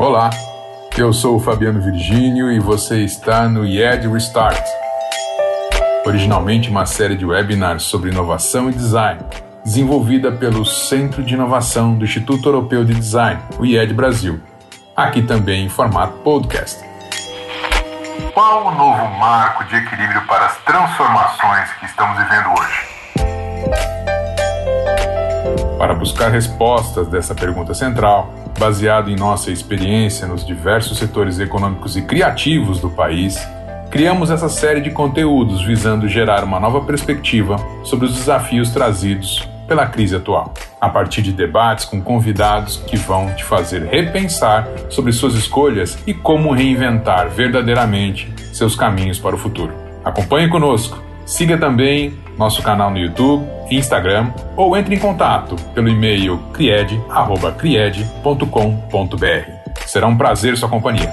Olá, eu sou o Fabiano Virgínio e você está no IED Restart. Originalmente uma série de webinars sobre inovação e design, desenvolvida pelo Centro de Inovação do Instituto Europeu de Design, o IED Brasil. Aqui também em formato podcast. Qual o novo marco de equilíbrio para as transformações que estamos vivendo hoje? Para buscar respostas dessa pergunta central, baseado em nossa experiência nos diversos setores econômicos e criativos do país, criamos essa série de conteúdos visando gerar uma nova perspectiva sobre os desafios trazidos pela crise atual, a partir de debates com convidados que vão te fazer repensar sobre suas escolhas e como reinventar verdadeiramente seus caminhos para o futuro. Acompanhe conosco Siga também nosso canal no YouTube, Instagram ou entre em contato pelo e-mail cried.cried.com.br. Será um prazer sua companhia.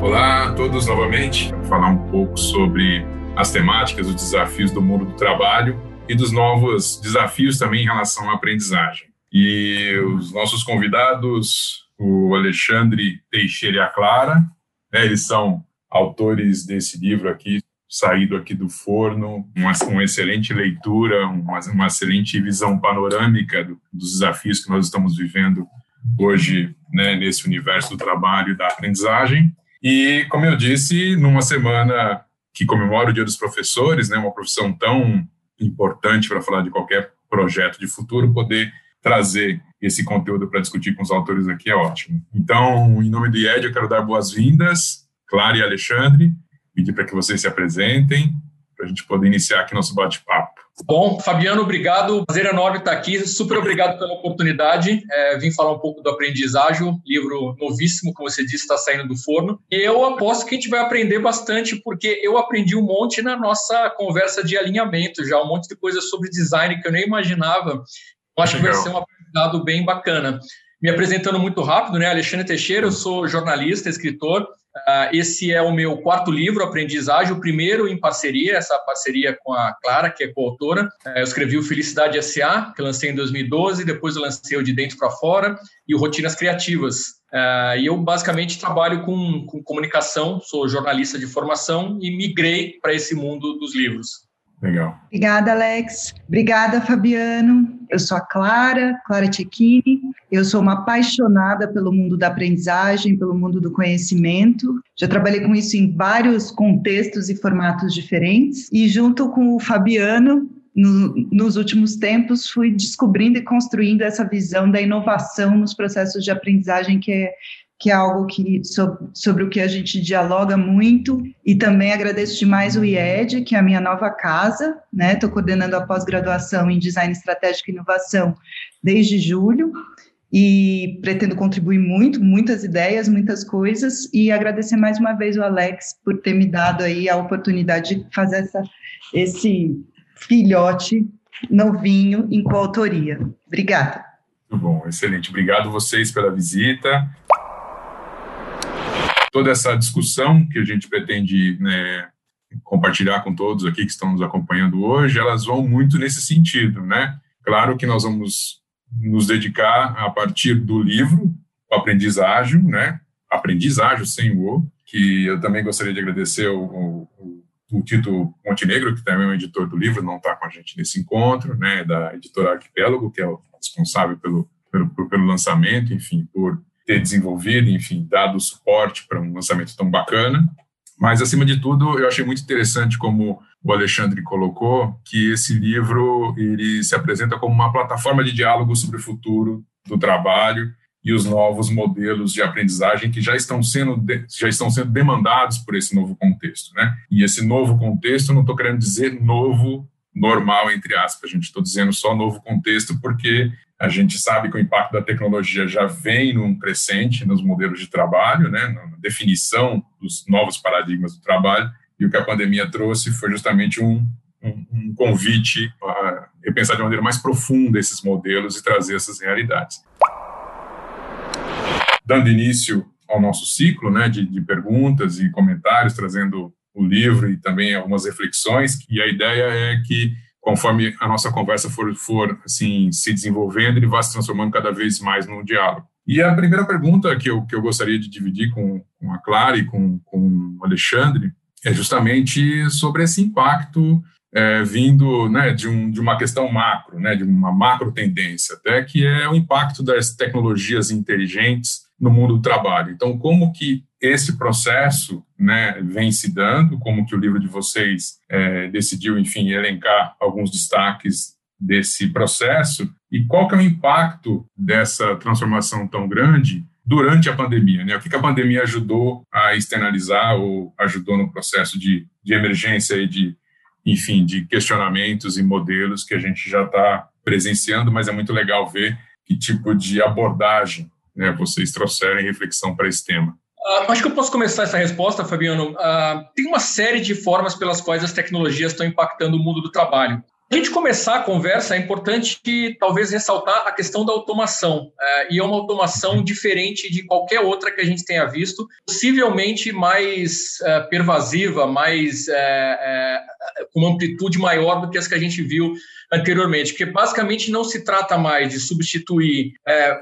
Olá a todos novamente. Vou falar um pouco sobre as temáticas, os desafios do mundo do trabalho e dos novos desafios também em relação à aprendizagem. E os nossos convidados, o Alexandre Teixeira e a Clara, né, eles são autores desse livro aqui, saído aqui do forno, uma, uma excelente leitura, uma, uma, excelente visão panorâmica do, dos desafios que nós estamos vivendo hoje né, nesse universo do trabalho e da aprendizagem. E, como eu disse, numa semana que comemora o Dia dos Professores, né, uma profissão tão importante para falar de qualquer projeto de futuro, poder trazer esse conteúdo para discutir com os autores aqui é ótimo. Então, em nome do IED, eu quero dar boas-vindas, Clara e Alexandre, pedir para que vocês se apresentem, para a gente poder iniciar aqui nosso bate-papo. Bom, Fabiano, obrigado. Prazer enorme estar aqui. Super obrigado pela oportunidade. É, vim falar um pouco do Aprendizagem, livro novíssimo, como você disse, está saindo do forno. E eu aposto que a gente vai aprender bastante, porque eu aprendi um monte na nossa conversa de alinhamento já, um monte de coisa sobre design que eu nem imaginava eu acho Legal. que vai ser um aprendizado bem bacana. Me apresentando muito rápido, né? Alexandre Teixeira, eu sou jornalista, escritor. Uh, esse é o meu quarto livro, Aprendizagem, o primeiro em parceria, essa parceria com a Clara, que é coautora. Uh, eu escrevi o Felicidade S.A., que lancei em 2012, depois eu lancei o De Dentro para Fora e o Rotinas Criativas. Uh, e eu basicamente trabalho com, com comunicação, sou jornalista de formação e migrei para esse mundo dos livros. Legal. Obrigada, Alex. Obrigada, Fabiano. Eu sou a Clara, Clara Cecchini. Eu sou uma apaixonada pelo mundo da aprendizagem, pelo mundo do conhecimento. Já trabalhei com isso em vários contextos e formatos diferentes. E junto com o Fabiano, no, nos últimos tempos, fui descobrindo e construindo essa visão da inovação nos processos de aprendizagem que é que é algo que, sobre, sobre, o que a gente dialoga muito, e também agradeço demais o IED, que é a minha nova casa, né? Estou coordenando a pós-graduação em Design Estratégico e Inovação desde julho, e pretendo contribuir muito, muitas ideias, muitas coisas, e agradecer mais uma vez o Alex por ter me dado aí a oportunidade de fazer essa, esse filhote novinho em coautoria. Obrigada. Muito bom, excelente. Obrigado vocês pela visita toda essa discussão que a gente pretende né, compartilhar com todos aqui que estão nos acompanhando hoje, elas vão muito nesse sentido, né? Claro que nós vamos nos dedicar a partir do livro, o Aprendiz Ágil, né? Aprendiz Ágil sem o que eu também gostaria de agradecer o, o, o Tito Montenegro, que também é o editor do livro, não está com a gente nesse encontro, né? Da editora Arquipélago, que é o responsável pelo, pelo, pelo lançamento, enfim, por ter desenvolvido, enfim, dado suporte para um lançamento tão bacana. Mas, acima de tudo, eu achei muito interessante como o Alexandre colocou, que esse livro ele se apresenta como uma plataforma de diálogo sobre o futuro do trabalho e os novos modelos de aprendizagem que já estão sendo já estão sendo demandados por esse novo contexto, né? E esse novo contexto, não estou querendo dizer novo normal entre aspas, a gente estou dizendo só novo contexto porque a gente sabe que o impacto da tecnologia já vem num crescente nos modelos de trabalho, né, na definição dos novos paradigmas do trabalho, e o que a pandemia trouxe foi justamente um, um, um convite a repensar de maneira mais profunda esses modelos e trazer essas realidades. Dando início ao nosso ciclo né, de, de perguntas e comentários, trazendo o livro e também algumas reflexões, e a ideia é que conforme a nossa conversa for, for assim se desenvolvendo, ele vá se transformando cada vez mais num diálogo. E a primeira pergunta que eu, que eu gostaria de dividir com, com a Clara e com, com o Alexandre é justamente sobre esse impacto é, vindo né, de, um, de uma questão macro, né, de uma macro tendência, até que é o impacto das tecnologias inteligentes no mundo do trabalho. Então, como que esse processo né, vem se dando, como que o livro de vocês é, decidiu, enfim, elencar alguns destaques desse processo e qual que é o impacto dessa transformação tão grande durante a pandemia, né? O que, que a pandemia ajudou a externalizar ou ajudou no processo de, de emergência e de enfim, de questionamentos e modelos que a gente já está presenciando, mas é muito legal ver que tipo de abordagem né, vocês trouxeram em reflexão para esse tema. Uh, acho que eu posso começar essa resposta, Fabiano. Uh, tem uma série de formas pelas quais as tecnologias estão impactando o mundo do trabalho. A gente começar a conversa, é importante talvez ressaltar a questão da automação. É, e é uma automação diferente de qualquer outra que a gente tenha visto, possivelmente mais é, pervasiva, mais é, com uma amplitude maior do que as que a gente viu anteriormente, porque basicamente não se trata mais de substituir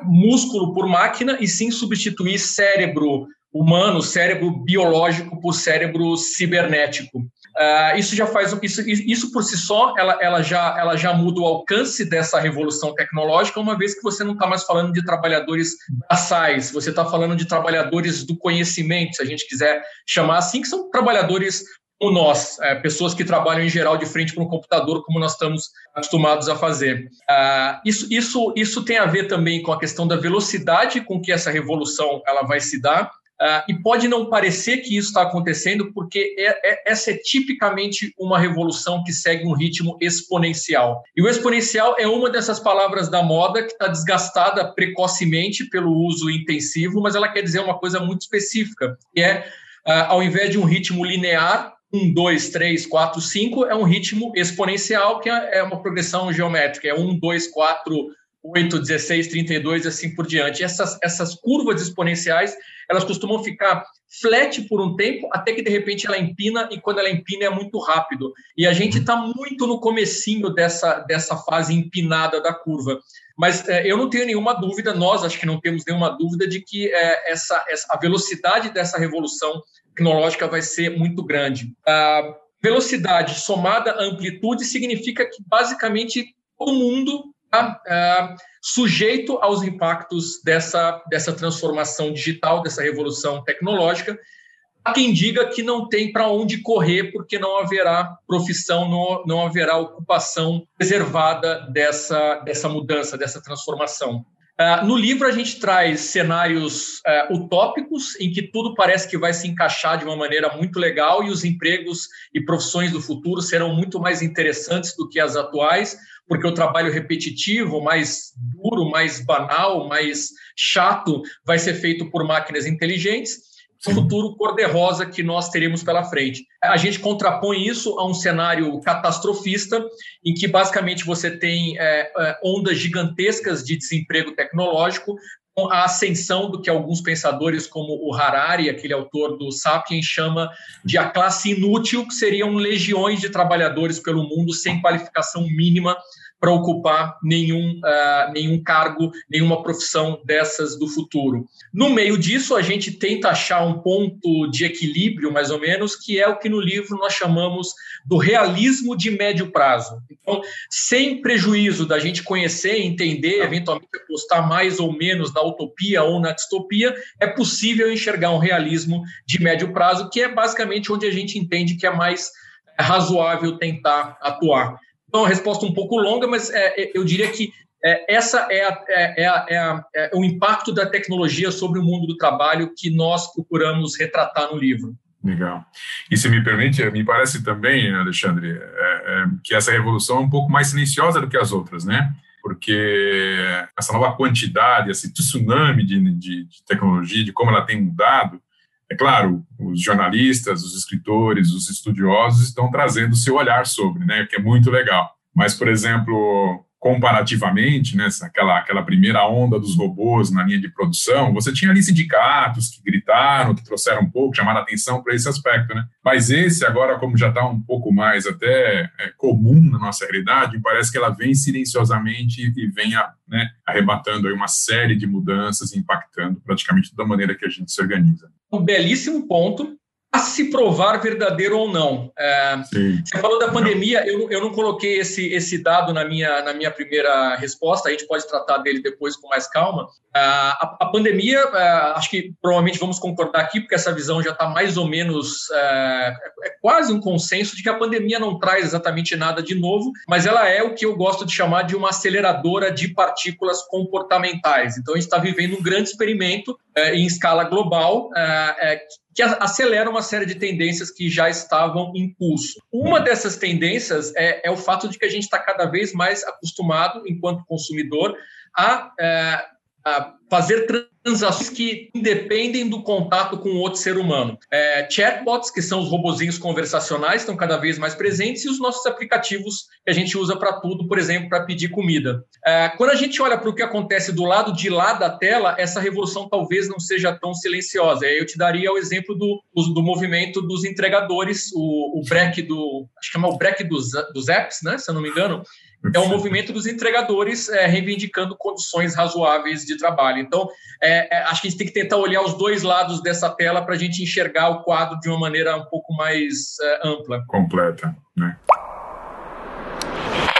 músculo por máquina, e sim substituir cérebro humano, cérebro biológico por cérebro cibernético. Uh, isso já faz isso, isso por si só ela, ela, já, ela já muda o alcance dessa revolução tecnológica, uma vez que você não está mais falando de trabalhadores braçais, você está falando de trabalhadores do conhecimento, se a gente quiser chamar assim, que são trabalhadores como nós, é, pessoas que trabalham em geral de frente para um computador, como nós estamos acostumados a fazer. Uh, isso, isso, isso tem a ver também com a questão da velocidade com que essa revolução ela vai se dar. Uh, e pode não parecer que isso está acontecendo, porque é, é, essa é tipicamente uma revolução que segue um ritmo exponencial. E o exponencial é uma dessas palavras da moda que está desgastada precocemente pelo uso intensivo, mas ela quer dizer uma coisa muito específica, que é, uh, ao invés de um ritmo linear, 1, 2, 3, 4, 5, é um ritmo exponencial, que é, é uma progressão geométrica, é 1, 2, 4, 8, 16, 32 e assim por diante. Essas, essas curvas exponenciais, elas costumam ficar flat por um tempo, até que de repente ela empina, e quando ela empina é muito rápido. E a gente está muito no comecinho dessa, dessa fase empinada da curva. Mas é, eu não tenho nenhuma dúvida, nós acho que não temos nenhuma dúvida de que é, essa, essa, a velocidade dessa revolução tecnológica vai ser muito grande. A velocidade somada à amplitude significa que basicamente todo mundo uh, sujeito aos impactos dessa, dessa transformação digital, dessa revolução tecnológica. Há quem diga que não tem para onde correr, porque não haverá profissão, não, não haverá ocupação preservada dessa, dessa mudança, dessa transformação. Uh, no livro, a gente traz cenários uh, utópicos, em que tudo parece que vai se encaixar de uma maneira muito legal e os empregos e profissões do futuro serão muito mais interessantes do que as atuais, porque o trabalho repetitivo, mais duro, mais banal, mais chato, vai ser feito por máquinas inteligentes. Futuro cor-de-rosa que nós teremos pela frente. A gente contrapõe isso a um cenário catastrofista, em que basicamente você tem é, é ondas gigantescas de desemprego tecnológico, com a ascensão do que alguns pensadores, como o Harari, aquele autor do Sapiens, chama de a classe inútil, que seriam legiões de trabalhadores pelo mundo sem qualificação mínima para ocupar nenhum, uh, nenhum cargo, nenhuma profissão dessas do futuro. No meio disso, a gente tenta achar um ponto de equilíbrio, mais ou menos, que é o que no livro nós chamamos do realismo de médio prazo. Então, sem prejuízo da gente conhecer, entender, eventualmente apostar mais ou menos na utopia ou na distopia, é possível enxergar um realismo de médio prazo, que é basicamente onde a gente entende que é mais razoável tentar atuar. Então, a resposta um pouco longa, mas é, é, eu diria que é, essa é, a, é, é a, é, a, é, o impacto da tecnologia sobre o mundo do trabalho que nós procuramos retratar no livro. Legal. E se me permite, me parece também, Alexandre, que essa revolução é um pouco mais silenciosa do que as outras, né? Porque essa nova quantidade, esse tsunami de, de, de tecnologia, de como ela tem mudado, é claro, os jornalistas, os escritores, os estudiosos estão trazendo seu olhar sobre, né, que é muito legal. Mas, por exemplo, comparativamente, né, aquela, aquela primeira onda dos robôs na linha de produção, você tinha ali sindicatos que gritaram, que trouxeram um pouco, chamaram atenção para esse aspecto, né? Mas esse agora, como já está um pouco mais até é, comum na nossa realidade, parece que ela vem silenciosamente e vem a, né, arrebatando aí uma série de mudanças, impactando praticamente toda a maneira que a gente se organiza. Um belíssimo ponto a se provar verdadeiro ou não. É, você falou da pandemia, eu, eu não coloquei esse, esse dado na minha, na minha primeira resposta, a gente pode tratar dele depois com mais calma. É, a, a, pandemia, é, acho que provavelmente vamos concordar aqui, porque essa visão já está mais ou menos, é, é, quase um consenso de que a pandemia não traz exatamente nada de novo, mas ela é o que eu gosto de chamar de uma aceleradora de partículas comportamentais. Então, a gente está vivendo um grande experimento é, em escala global, que acelera uma série de tendências que já estavam em curso. Uma dessas tendências é, é o fato de que a gente está cada vez mais acostumado, enquanto consumidor, a, é, fazer transações que independem do contato com outro ser humano. É, chatbots, que são os robozinhos conversacionais, estão cada vez mais presentes, e os nossos aplicativos que a gente usa para tudo, por exemplo, para pedir comida. É, quando a gente olha para o que acontece do lado de lá da tela, essa revolução talvez não seja tão silenciosa. Eu te daria o exemplo do, do, do movimento dos entregadores, o, o break do. Acho que chama o break dos, dos apps, né? Se eu não me engano é um movimento dos entregadores é, reivindicando condições razoáveis de trabalho. Então, é, é, acho que a gente tem que tentar olhar os dois lados dessa tela para a gente enxergar o quadro de uma maneira um pouco mais é, ampla. Completa, né?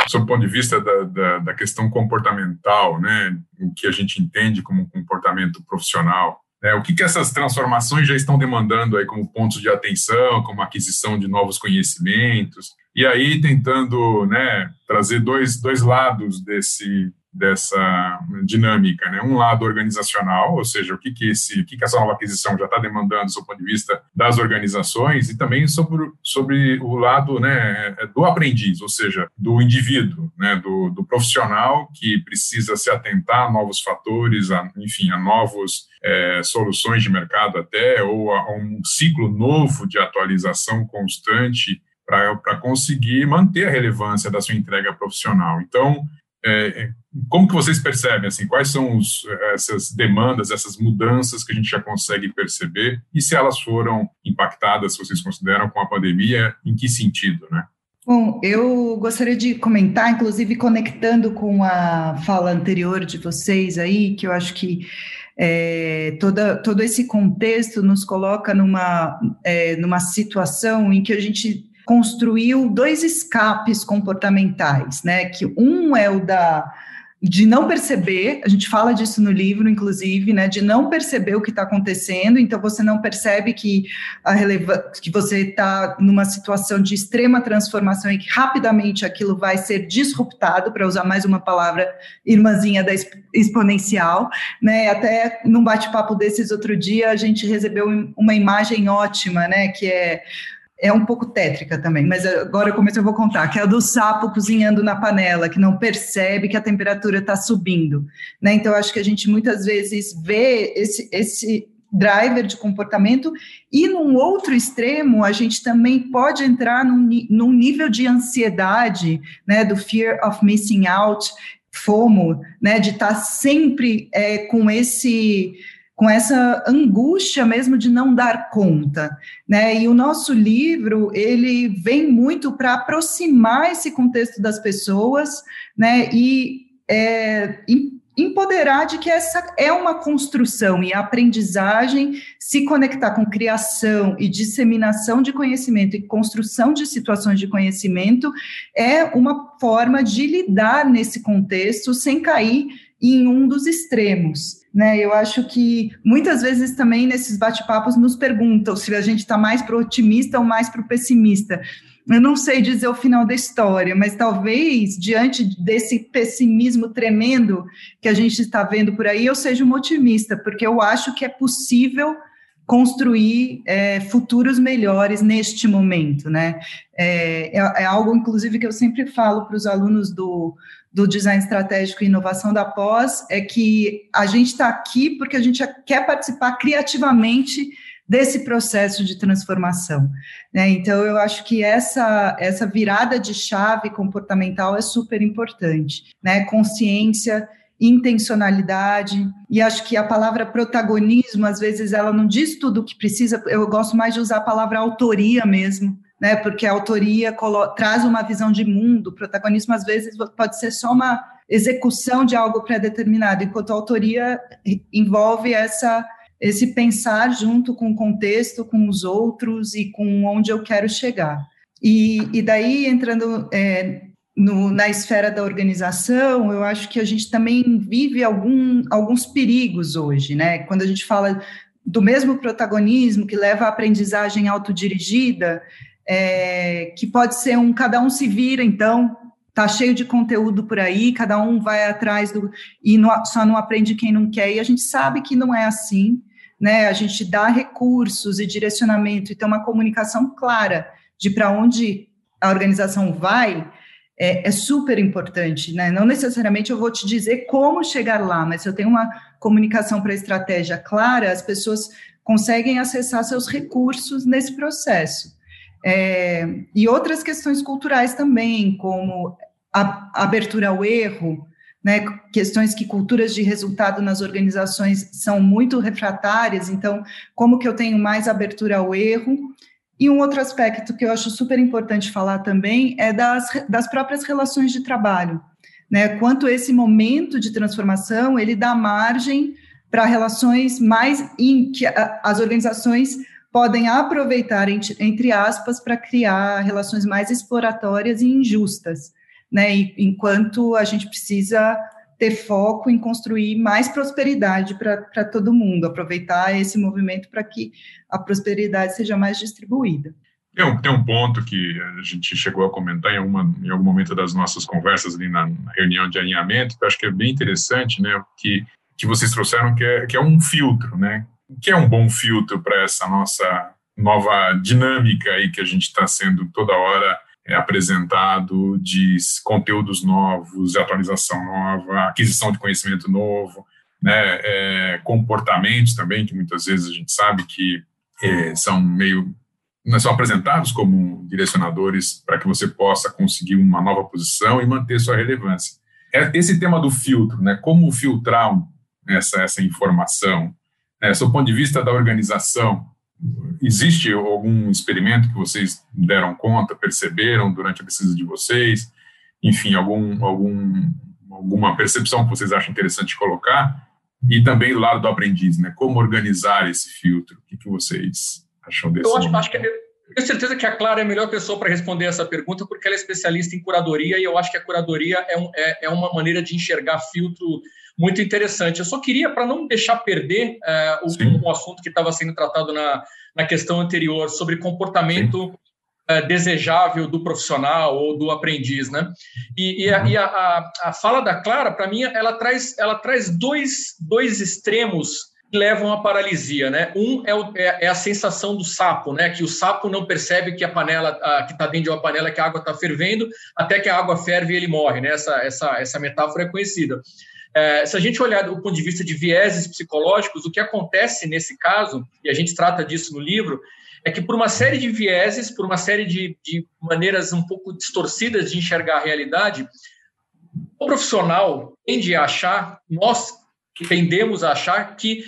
Sob o ponto de vista da, da, da questão comportamental, né, o que a gente entende como comportamento profissional, é, o que, que essas transformações já estão demandando aí como pontos de atenção, como aquisição de novos conhecimentos, e aí tentando né, trazer dois, dois lados desse, dessa dinâmica, né? Um lado organizacional, ou seja, o que que esse, o que que essa nova aquisição já está demandando do ponto de vista das organizações e também sobre, sobre o lado, né, do aprendiz, ou seja, do indivíduo, né, do, do profissional que precisa se atentar a novos fatores, a, enfim, a novos é, soluções de mercado até ou a, a um ciclo novo de atualização constante para conseguir manter a relevância da sua entrega profissional. Então, é, é, como que vocês percebem, assim, quais são os, essas demandas, essas mudanças que a gente já consegue perceber e se elas foram impactadas, vocês consideram, com a pandemia, em que sentido, né? Bom, eu gostaria de comentar, inclusive conectando com a fala anterior de vocês aí, que eu acho que é, toda, todo esse contexto nos coloca numa, é, numa situação em que a gente construiu dois escapes comportamentais, né? Que um é o da de não perceber, a gente fala disso no livro, inclusive, né, de não perceber o que está acontecendo, então você não percebe que, a releva que você está numa situação de extrema transformação e que rapidamente aquilo vai ser disruptado, para usar mais uma palavra irmãzinha da exponencial, né, até num bate-papo desses outro dia, a gente recebeu uma imagem ótima, né, que é é um pouco tétrica também, mas agora eu comecei, eu vou contar, que é a do sapo cozinhando na panela, que não percebe que a temperatura está subindo, né? Então, acho que a gente muitas vezes vê esse, esse driver de comportamento e num outro extremo, a gente também pode entrar num, num nível de ansiedade, né, do fear of missing out, FOMO, né, de estar tá sempre é, com esse com essa angústia mesmo de não dar conta, né? E o nosso livro ele vem muito para aproximar esse contexto das pessoas, né? E é, empoderar de que essa é uma construção e a aprendizagem se conectar com criação e disseminação de conhecimento e construção de situações de conhecimento é uma forma de lidar nesse contexto sem cair em um dos extremos. Né, eu acho que muitas vezes também nesses bate-papos nos perguntam se a gente está mais para o otimista ou mais para o pessimista. Eu não sei dizer o final da história, mas talvez diante desse pessimismo tremendo que a gente está vendo por aí, eu seja uma otimista, porque eu acho que é possível construir é, futuros melhores neste momento, né? É, é, é algo, inclusive, que eu sempre falo para os alunos do, do design estratégico e inovação da pós é que a gente está aqui porque a gente quer participar criativamente desse processo de transformação. Né? Então, eu acho que essa, essa virada de chave comportamental é super importante. Né? Consciência, intencionalidade, e acho que a palavra protagonismo, às vezes, ela não diz tudo o que precisa, eu gosto mais de usar a palavra autoria mesmo, né? Porque a autoria traz uma visão de mundo, o protagonismo às vezes pode ser só uma execução de algo pré-determinado, enquanto a autoria envolve essa esse pensar junto com o contexto, com os outros e com onde eu quero chegar. E, e daí, entrando é, no, na esfera da organização, eu acho que a gente também vive algum, alguns perigos hoje, né? Quando a gente fala do mesmo protagonismo que leva à aprendizagem autodirigida, é, que pode ser um cada um se vira, então, tá cheio de conteúdo por aí, cada um vai atrás do e não, só não aprende quem não quer, e a gente sabe que não é assim, né? A gente dá recursos e direcionamento e tem uma comunicação clara de para onde a organização vai, é, é, super importante, né? Não necessariamente eu vou te dizer como chegar lá, mas se eu tenho uma comunicação para estratégia clara, as pessoas conseguem acessar seus recursos nesse processo. É, e outras questões culturais também, como a, abertura ao erro, né, questões que culturas de resultado nas organizações são muito refratárias, então, como que eu tenho mais abertura ao erro? E um outro aspecto que eu acho super importante falar também é das, das próprias relações de trabalho, né, quanto esse momento de transformação, ele dá margem para relações mais, em, que as organizações podem aproveitar, entre aspas, para criar relações mais exploratórias e injustas, né? enquanto a gente precisa ter foco em construir mais prosperidade para todo mundo, aproveitar esse movimento para que a prosperidade seja mais distribuída. Tem um, tem um ponto que a gente chegou a comentar em, uma, em algum momento das nossas conversas ali na, reunião de alinhamento, que eu acho que é bem interessante, né, que, que vocês trouxeram, que é, que é um filtro, né, que é um bom filtro para essa nossa nova dinâmica aí que a gente está sendo toda hora é, apresentado de conteúdos novos, de atualização nova, aquisição de conhecimento novo, né, é, comportamentos também, que muitas vezes a gente sabe que é, são meio não são apresentados como direcionadores para que você possa conseguir uma nova posição e manter sua relevância. É, esse tema do filtro, né, como filtrar essa, essa informação, é, do ponto de vista da organização, existe algum experimento que vocês deram conta, perceberam durante a pesquisa de vocês? Enfim, algum, algum, alguma percepção que vocês acham interessante colocar? E também do lado do aprendiz, né? Como organizar esse filtro? O que, que vocês acham desse? Eu acho, acho que eu tenho certeza que a Clara é a melhor pessoa para responder essa pergunta, porque ela é especialista em curadoria e eu acho que a curadoria é, um, é, é uma maneira de enxergar filtro muito interessante. Eu só queria, para não deixar perder é, o, um assunto que estava sendo tratado na, na questão anterior, sobre comportamento é, desejável do profissional ou do aprendiz, né? E, e, a, e a, a, a, fala da Clara, para mim, ela traz, ela traz dois, dois extremos que levam à paralisia, né? Um é, o, é, é, a sensação do sapo, né? Que o sapo não percebe que a panela, a, que está dentro de uma panela, que a água está fervendo, até que a água ferve e ele morre, né? Essa, essa, essa metáfora é conhecida. É, se a gente olhar do ponto de vista de vieses psicológicos, o que acontece nesse caso, e a gente trata disso no livro, é que por uma série de vieses, por uma série de, de maneiras um pouco distorcidas de enxergar a realidade, o profissional tende a achar, nós tendemos a achar que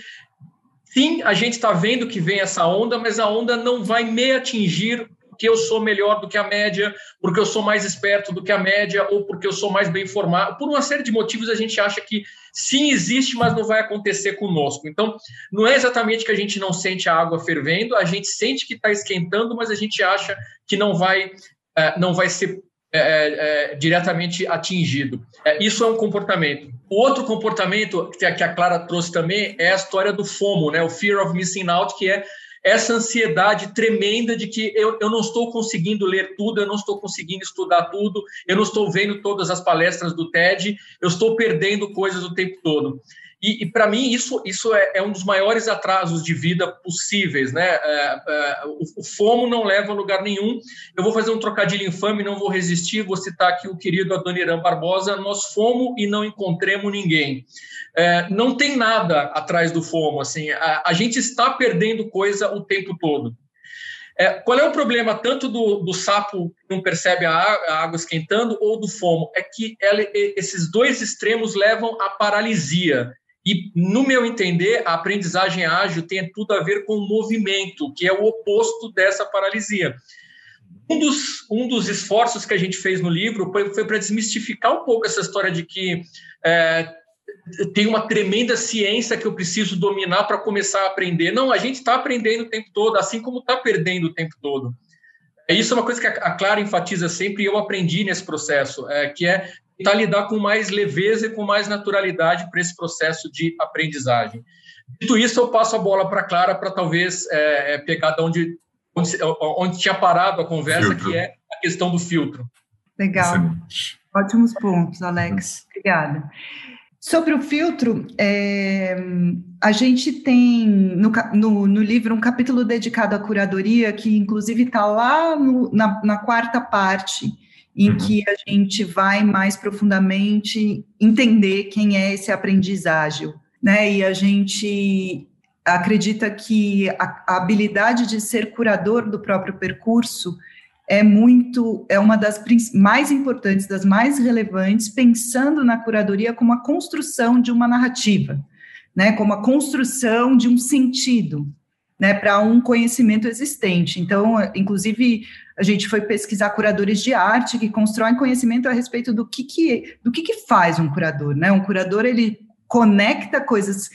sim, a gente está vendo que vem essa onda, mas a onda não vai me atingir porque eu sou melhor do que a média, porque eu sou mais esperto do que a média, ou porque eu sou mais bem informado. Por uma série de motivos, a gente acha que sim existe, mas não vai acontecer conosco. Então, não é exatamente que a gente não sente a água fervendo, a gente sente que está esquentando, mas a gente acha que não vai, é, não vai ser é, é, é, diretamente atingido. É, isso é um comportamento. Outro comportamento que a Clara trouxe também é a história do FOMO, né? o Fear of Missing Out, que é essa ansiedade tremenda de que eu, eu não estou conseguindo ler tudo, eu não estou conseguindo estudar tudo, eu não estou vendo todas as palestras do TED, eu estou perdendo coisas o tempo todo. E, e para mim, isso, isso é, é, um dos maiores atrasos de vida possíveis. Né? É, é, o, o, FOMO não leva a lugar nenhum. Eu vou fazer um trocadilho infame, não vou resistir, vou citar aqui o querido Adoniran Barbosa: nós fomos e não encontremos ninguém. É, não tem nada atrás do FOMO. Assim, a, a gente está perdendo coisa o tempo todo. É, qual é o problema tanto do, do sapo que não percebe a, a, água esquentando ou do fomo? É que ela, esses dois extremos levam à paralisia. E, no meu entender, a aprendizagem ágil tem tudo a ver com o movimento, que é o oposto dessa paralisia. Um dos, um dos esforços que a gente fez no livro foi, foi para desmistificar um pouco essa história de que é, tem uma tremenda ciência que eu preciso dominar para começar a aprender. Não, a gente está aprendendo o tempo todo, assim como está perdendo o tempo todo. Isso é uma coisa que a Clara enfatiza sempre e eu aprendi nesse processo, é, que é tentar lidar com mais leveza e com mais naturalidade para esse processo de aprendizagem. Dito isso, eu passo a bola para a Clara para talvez é, é, pegar de onde, onde, onde, tinha parado a conversa, filtro. que é a questão do filtro. Legal. Excelente. Ótimos pontos, Alex. Obrigada. Sobre o filtro, é, a gente tem no, no, no, livro um capítulo dedicado à curadoria, que inclusive está lá no, na, na, quarta parte, em uhum. que a gente vai mais profundamente entender quem é esse aprendizagem, né? E a gente acredita que a, a habilidade de ser curador do próprio percurso é muito, é uma das mais importantes, das mais relevantes, pensando na curadoria como a construção de uma narrativa, né, como a construção de um sentido, né, para um conhecimento existente. Então, inclusive, a gente foi pesquisar curadores de arte que constroem conhecimento a respeito do que, que do que, que faz um curador, né? Um curador ele conecta coisas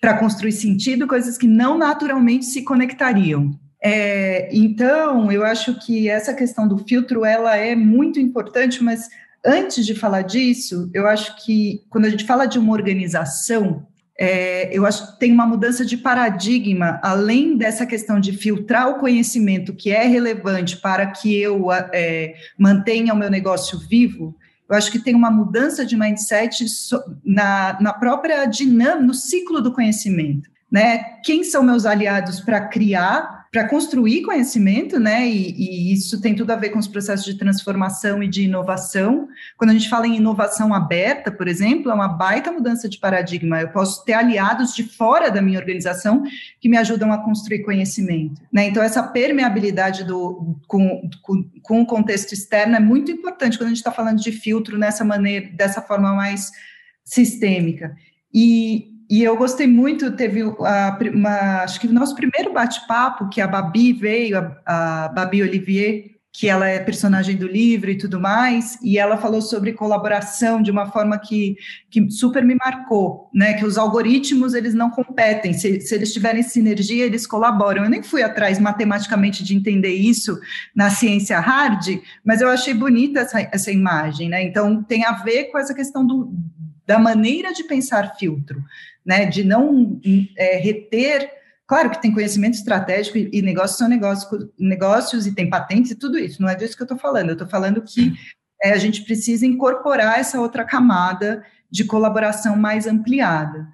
para construir sentido, coisas que não naturalmente se conectariam. É, então, eu acho que essa questão do filtro ela é muito importante, mas antes de falar disso, eu acho que quando a gente fala de uma organização, é, eu acho que tem uma mudança de paradigma, além dessa questão de filtrar o conhecimento que é relevante para que eu é, mantenha o meu negócio vivo, eu acho que tem uma mudança de mindset na, na própria dinâmica, no ciclo do conhecimento. Né? Quem são meus aliados para criar para construir conhecimento, né? E, e, isso tem tudo a ver com os processos de transformação e de inovação. Quando a gente fala em inovação aberta, por exemplo, é uma baita mudança de paradigma. Eu posso ter aliados de fora da minha organização que me ajudam a construir conhecimento, né? Então essa permeabilidade do com, com, com o contexto externo é muito importante quando a gente está falando de filtro nessa maneira, dessa forma mais sistêmica. E, e eu gostei muito, teve a, uma, acho que o nosso primeiro bate-papo, que a Babi veio, a, a Babi Olivier, que ela é personagem do livro e tudo mais, e ela falou sobre colaboração de uma forma que, que super me marcou, né, que os algoritmos, eles não competem, se, se eles tiverem sinergia, eles colaboram. Eu nem fui atrás matematicamente de entender isso na ciência hard, mas eu achei bonita essa, essa imagem, né, então tem a ver com essa questão do, da maneira de pensar filtro, né, de não é, reter. Claro que tem conhecimento estratégico e, e negócios são negócios, negócios e tem patentes e tudo isso, não é disso que eu estou falando. Eu estou falando que é, a gente precisa incorporar essa outra camada de colaboração mais ampliada.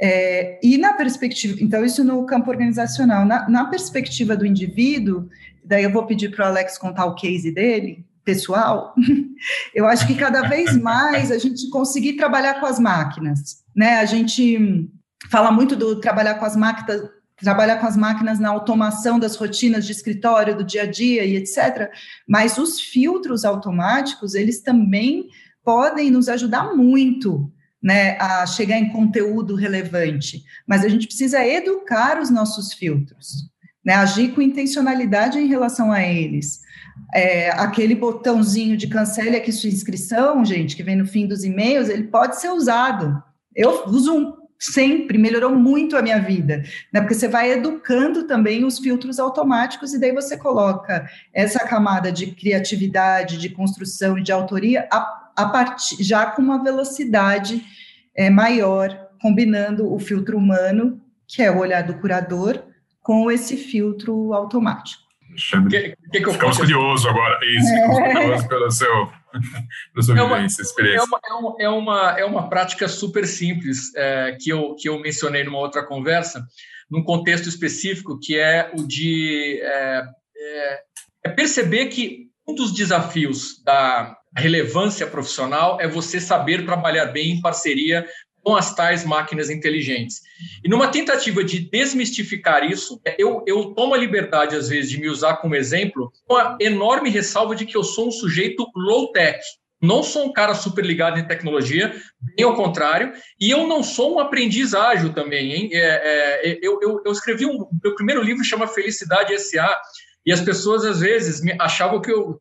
É, e na perspectiva, então, isso no campo organizacional, na, na perspectiva do indivíduo, daí eu vou pedir para o Alex contar o case dele, pessoal, eu acho que cada vez mais a gente conseguir trabalhar com as máquinas, né? A gente fala muito do trabalhar com as máquinas, trabalhar com as máquinas na automação das rotinas de escritório, do dia a dia e etc. Mas os filtros automáticos, eles também podem nos ajudar muito, né, a chegar em conteúdo relevante. Mas a gente precisa educar os nossos filtros, né? Agir com intencionalidade em relação a eles é, aquele botãozinho de cancele aqui sua inscrição, gente, que vem no fim dos e-mails, ele pode ser usado. Eu uso um sempre, melhorou muito a minha vida, né? Porque você vai educando também os filtros automáticos e daí você coloca essa camada de criatividade, de construção e de autoria a, a partir, já com uma velocidade é, maior, combinando o filtro humano, que é o olhar do curador, com esse filtro automático. Alexandre, que, que, que ficamos curiosos agora. Isso, ficamos é. curiosos pelo seu, pela sua é uma, vivência, experiência. É uma, é, uma, é, uma, é uma prática super simples é, que, eu, que eu mencionei numa outra conversa, num contexto específico, que é o de é, é perceber que um dos desafios da relevância profissional é você saber trabalhar bem em parceria com as tais máquinas inteligentes. E numa tentativa de desmistificar isso, eu, eu tomo a liberdade, às vezes, de me usar como exemplo, com a enorme ressalva de que eu sou um sujeito low-tech. Não sou um cara super ligado em tecnologia, bem ao contrário, e eu não sou um aprendiz ágil também. Hein? É, é, eu, eu, eu escrevi um. Meu primeiro livro chama Felicidade S.A. E as pessoas, às vezes, achavam que eu,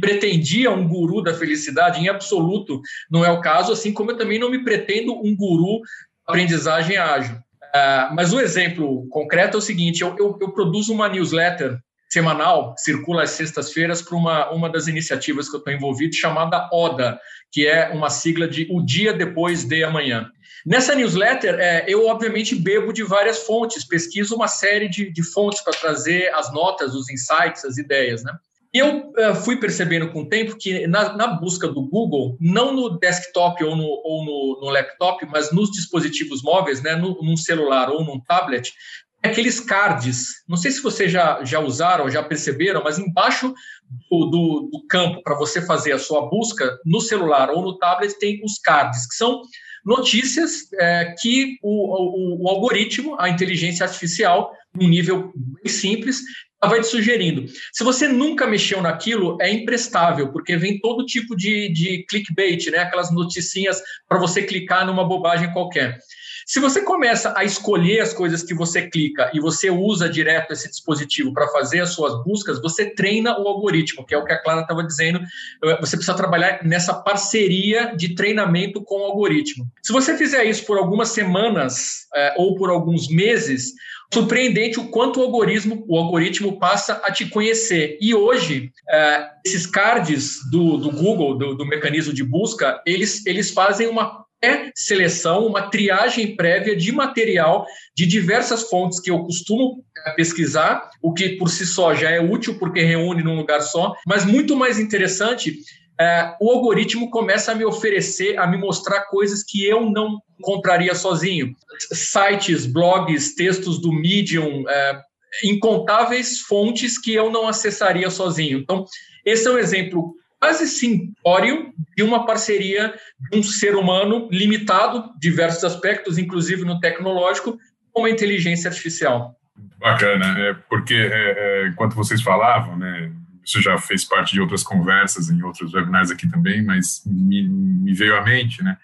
pretendia um guru da felicidade, em absoluto não é o caso, assim como eu também não me pretendo um guru aprendizagem ágil. Uh, mas o exemplo concreto é o seguinte: eu, eu, eu produzo uma newsletter semanal, circula às sextas-feiras, para uma, uma das iniciativas que eu estou envolvido, chamada ODA, que é uma sigla de O Dia Depois de Amanhã. Nessa newsletter, é, eu obviamente bebo de várias fontes, pesquiso uma série de, de fontes para trazer as notas, os insights, as ideias, né? E eu uh, fui percebendo com o tempo que na, na, busca do Google, não no desktop ou no, ou no, no laptop, mas nos dispositivos móveis, né, no, num celular ou num tablet, aqueles cards. Não sei se vocês já, já usaram, já perceberam, mas embaixo do, do, do campo para você fazer a sua busca no celular ou no tablet tem os cards, que são notícias é, que o, o, o, algoritmo, a inteligência artificial, num nível bem simples, vai te sugerindo. Se você nunca mexeu naquilo, é imprestável, porque vem todo tipo de, de clickbait, né? aquelas noticinhas para você clicar numa bobagem qualquer. Se você começa a escolher as coisas que você clica e você usa direto esse dispositivo para fazer as suas buscas, você treina o algoritmo, que é o que a Clara estava dizendo. Você precisa trabalhar nessa parceria de treinamento com o algoritmo. Se você fizer isso por algumas semanas é, ou por alguns meses, surpreendente o quanto o algoritmo, o algoritmo passa a te conhecer. E hoje, é, esses cards do, do Google, do, do, mecanismo de busca, eles, eles fazem uma seleção, uma triagem prévia de material de diversas fontes que eu costumo eh, pesquisar, o que por si só já é útil porque reúne num lugar só, mas muito mais interessante é, o algoritmo começa a me oferecer, a me mostrar coisas que eu não encontraria sozinho. Sites, blogs, textos do Medium, é, incontáveis fontes que eu não acessaria sozinho. Então, esse é um exemplo quase simplório de uma parceria de um ser humano limitado, diversos aspectos, inclusive no tecnológico, com a inteligência artificial. Bacana, é, porque é, é, enquanto vocês falavam, né, isso já fez parte de outras conversas em outros webinars aqui também, mas me, me veio à mente, né?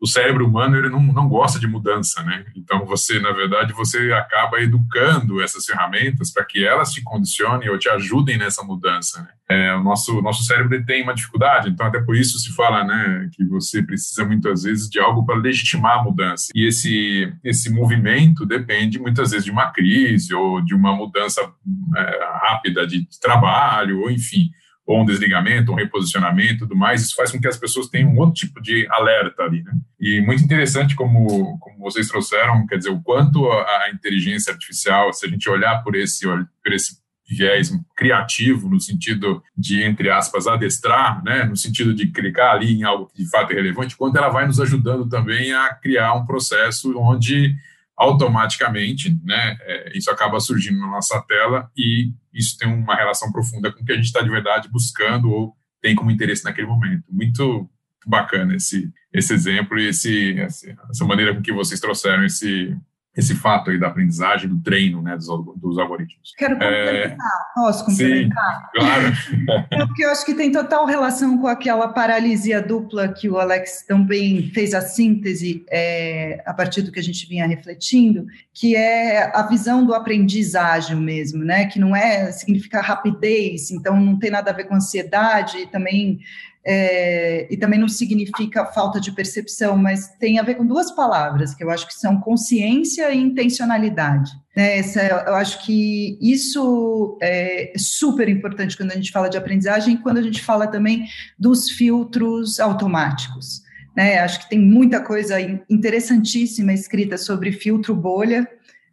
O cérebro humano ele não, não gosta de mudança, né? Então você, na verdade, você acaba educando essas ferramentas para que elas te condicionem ou te ajudem nessa mudança. Né? É, o nosso nosso cérebro tem uma dificuldade, então até por isso se fala, né, que você precisa muitas vezes de algo para legitimar a mudança. E esse esse movimento depende muitas vezes de uma crise ou de uma mudança é, rápida de trabalho ou enfim ou um desligamento, um reposicionamento, tudo mais, isso faz com que as pessoas tenham um outro tipo de alerta ali, né? E muito interessante como, como vocês trouxeram, quer dizer, o quanto a, a inteligência artificial, se a gente olhar por esse, por esse viés criativo, no sentido de, entre aspas, adestrar, né, no sentido de clicar ali em algo que de fato é relevante, quanto ela vai nos ajudando também a criar um processo onde automaticamente, né, é, isso acaba surgindo na nossa tela e isso tem uma relação profunda com o que a gente está de verdade buscando ou tem como interesse naquele momento. Muito bacana esse, esse exemplo e esse, essa maneira com que vocês trouxeram esse, esse fato aí da aprendizagem, do treino né, dos, dos algoritmos. Quero complementar, é... posso complementar? Sim, claro. É porque eu acho que tem total relação com aquela paralisia dupla que o Alex também fez a síntese é, a partir do que a gente vinha refletindo, que é a visão do aprendizagem mesmo, né? Que não é significa rapidez, então não tem nada a ver com ansiedade, também é, e também não significa falta de percepção, mas tem a ver com duas palavras que eu acho que são consciência e intencionalidade. Né? Essa, eu acho que isso é super importante quando a gente fala de aprendizagem, quando a gente fala também dos filtros automáticos. Né? Acho que tem muita coisa interessantíssima escrita sobre filtro bolha,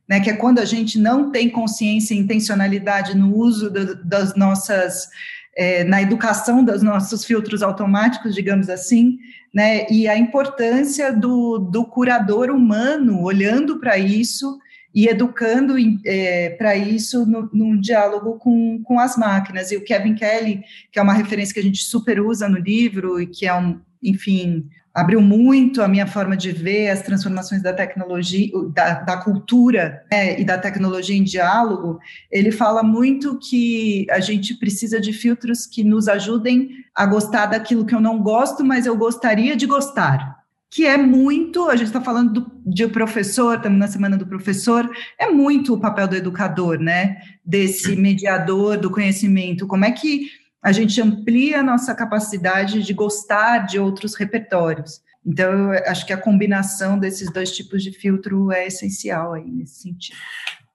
né, que é quando a gente não tem consciência e intencionalidade no uso do, das nossas, é, na educação dos nossos filtros automáticos, digamos assim, né, e a importância do, do curador humano olhando para isso e educando é, para isso no, num diálogo com, com as máquinas. E o Kevin Kelly, que é uma referência que a gente super usa no livro e que é um, enfim, abriu muito a minha forma de ver as transformações da tecnologia, da, da cultura né, e da tecnologia em diálogo. Ele fala muito que a gente precisa de filtros que nos ajudem a gostar daquilo que eu não gosto, mas eu gostaria de gostar que é muito, a gente está falando do, de professor, estamos na semana do professor, é muito o papel do educador, né? Desse mediador do conhecimento. Como é que a gente amplia a nossa capacidade de gostar de outros repertórios? Então, eu acho que a combinação desses dois tipos de filtro é essencial aí nesse sentido.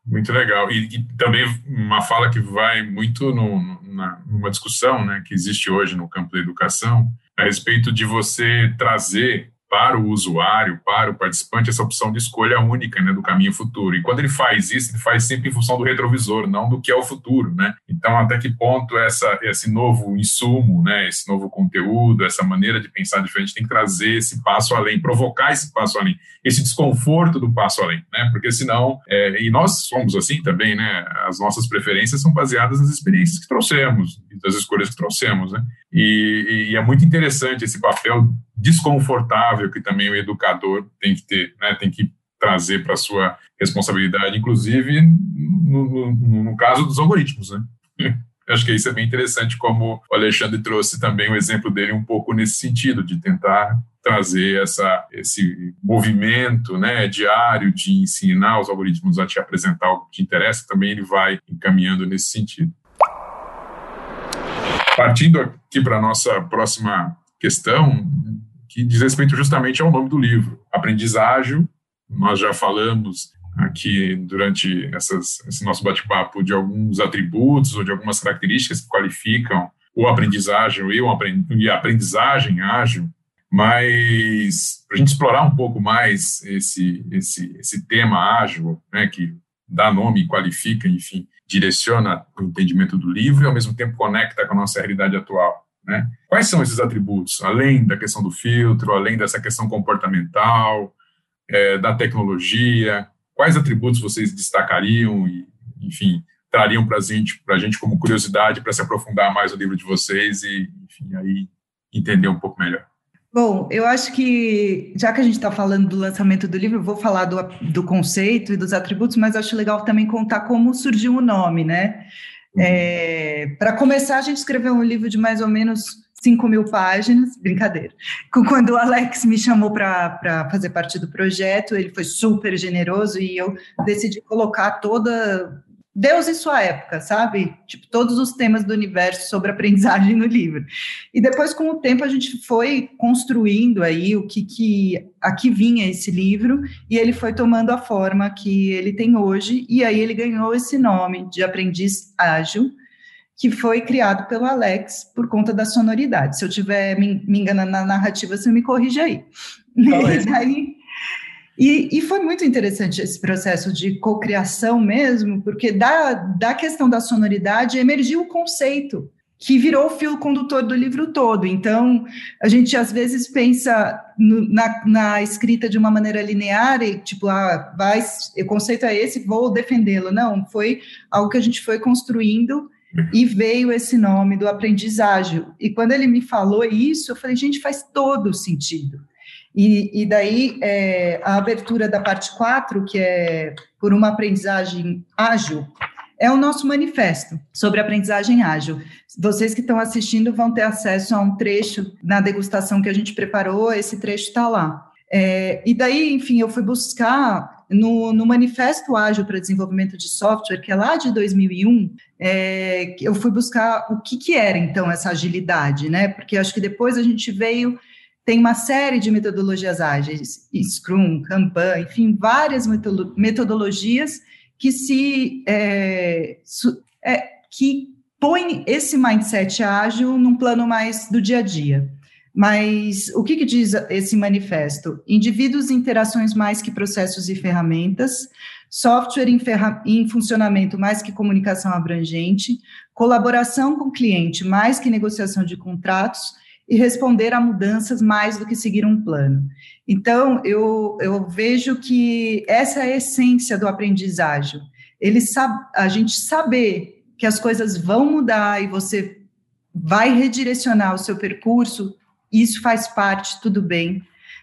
Muito legal. E, e também uma fala que vai muito no, na, numa discussão né, que existe hoje no campo da educação, a respeito de você trazer para o usuário, para o participante, essa opção de escolha única né, do caminho futuro. E quando ele faz isso, ele faz sempre em função do retrovisor, não do que é o futuro. Né? Então, até que ponto essa, esse novo insumo, né, esse novo conteúdo, essa maneira de pensar diferente tem que trazer esse passo além, provocar esse passo além, esse desconforto do passo além. Né? Porque senão, é, e nós somos assim também, né? as nossas preferências são baseadas nas experiências que trouxemos, das escolhas que trouxemos. Né? E, e é muito interessante esse papel desconfortável que também o educador tem que ter, né, tem que trazer para sua responsabilidade, inclusive no, no, no, caso dos algoritmos, né? Acho que isso é bem interessante, como o Alexandre trouxe também o exemplo dele um pouco nesse sentido, de tentar trazer essa, esse movimento né, diário de ensinar os algoritmos a te apresentar o que te interessa, também ele vai encaminhando nesse sentido. Partindo aqui para a nossa próxima questão, que diz respeito justamente ao nome do livro, Aprendizagem. Nós já falamos aqui durante essas, esse nosso bate-papo de alguns atributos ou de algumas características que qualificam o aprendizagem e a aprendizagem ágil, mas para a gente explorar um pouco mais esse, esse, esse tema ágil, né, que dá nome, qualifica, enfim, direciona o entendimento do livro e ao mesmo tempo conecta com a nossa realidade atual. Né? Quais são esses atributos, além da questão do filtro, além dessa questão comportamental, é, da tecnologia? Quais atributos vocês destacariam e, enfim, trariam para gente, a gente como curiosidade para se aprofundar mais no livro de vocês e, enfim, aí entender um pouco melhor? Bom, eu acho que, já que a gente está falando do lançamento do livro, eu vou falar do, do conceito e dos atributos, mas acho legal também contar como surgiu o nome, né? É, Para começar, a gente escreveu um livro de mais ou menos 5 mil páginas, brincadeira. Quando o Alex me chamou para fazer parte do projeto, ele foi super generoso e eu decidi colocar toda Deus e sua época, sabe? Tipo, todos os temas do universo sobre aprendizagem no livro. E depois, com o tempo, a gente foi construindo aí o que, que aqui vinha esse livro, e ele foi tomando a forma que ele tem hoje, e aí ele ganhou esse nome de Aprendiz Ágil, que foi criado pelo Alex por conta da sonoridade. Se eu estiver me, me enganando na narrativa, você me corrige aí. E daí e, e, foi muito interessante esse processo de cocriação mesmo, porque da, da questão da sonoridade emergiu o conceito que virou o fio condutor do livro todo. Então, a gente às vezes pensa no, na, na, escrita de uma maneira linear e tipo, ah, vai, o conceito é esse, vou defendê-lo. Não, foi algo que a gente foi construindo e veio esse nome do aprendizagem. E quando ele me falou isso, eu falei, gente, faz todo sentido. E, e daí é, a abertura da parte 4, que é por uma aprendizagem ágil, é o nosso manifesto sobre aprendizagem ágil. Vocês que estão assistindo vão ter acesso a um trecho na degustação que a gente preparou, esse trecho está lá. É, e daí, enfim, eu fui buscar no, no Manifesto Ágil para Desenvolvimento de Software, que é lá de 2001, é, eu fui buscar o que, que era, então, essa agilidade, né? Porque acho que depois a gente veio tem uma série de metodologias ágeis, Scrum, Kanban, enfim, várias metodologias que se é, é, que põem esse mindset ágil num plano mais do dia a dia. Mas o que, que diz esse manifesto? Indivíduos e interações mais que processos e ferramentas, software em, em funcionamento mais que comunicação abrangente, colaboração com o cliente mais que negociação de contratos e responder a mudanças mais do que seguir um plano. Então, eu, eu vejo que essa é a essência do aprendizagem. Ele sabe, a gente saber que as coisas vão mudar e você vai redirecionar o seu percurso, isso faz parte, tudo bem.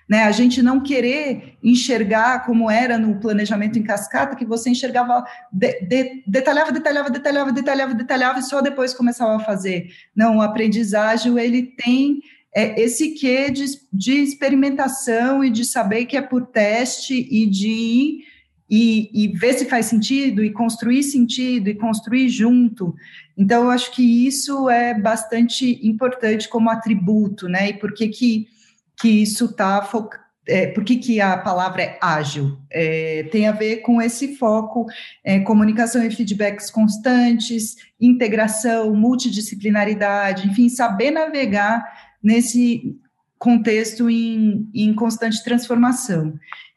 Né? A gente não querer enxergar como era no planejamento em cascata, que você enxergava, de, de, detalhava, detalhava, detalhava, detalhava, detalhava e só depois começava a fazer. Não, o aprendizagem, ele tem é, esse quê de, de experimentação e de saber que é por teste e de e, e, ver se faz sentido, e construir sentido, e construir junto. Então, eu acho que isso é bastante importante como atributo, né? E por que, que que isso está focado. É, por que, a palavra é ágil? É, tem a ver com esse foco, é, comunicação e feedbacks constantes, integração, multidisciplinaridade, enfim, saber navegar nesse contexto em, em constante transformação.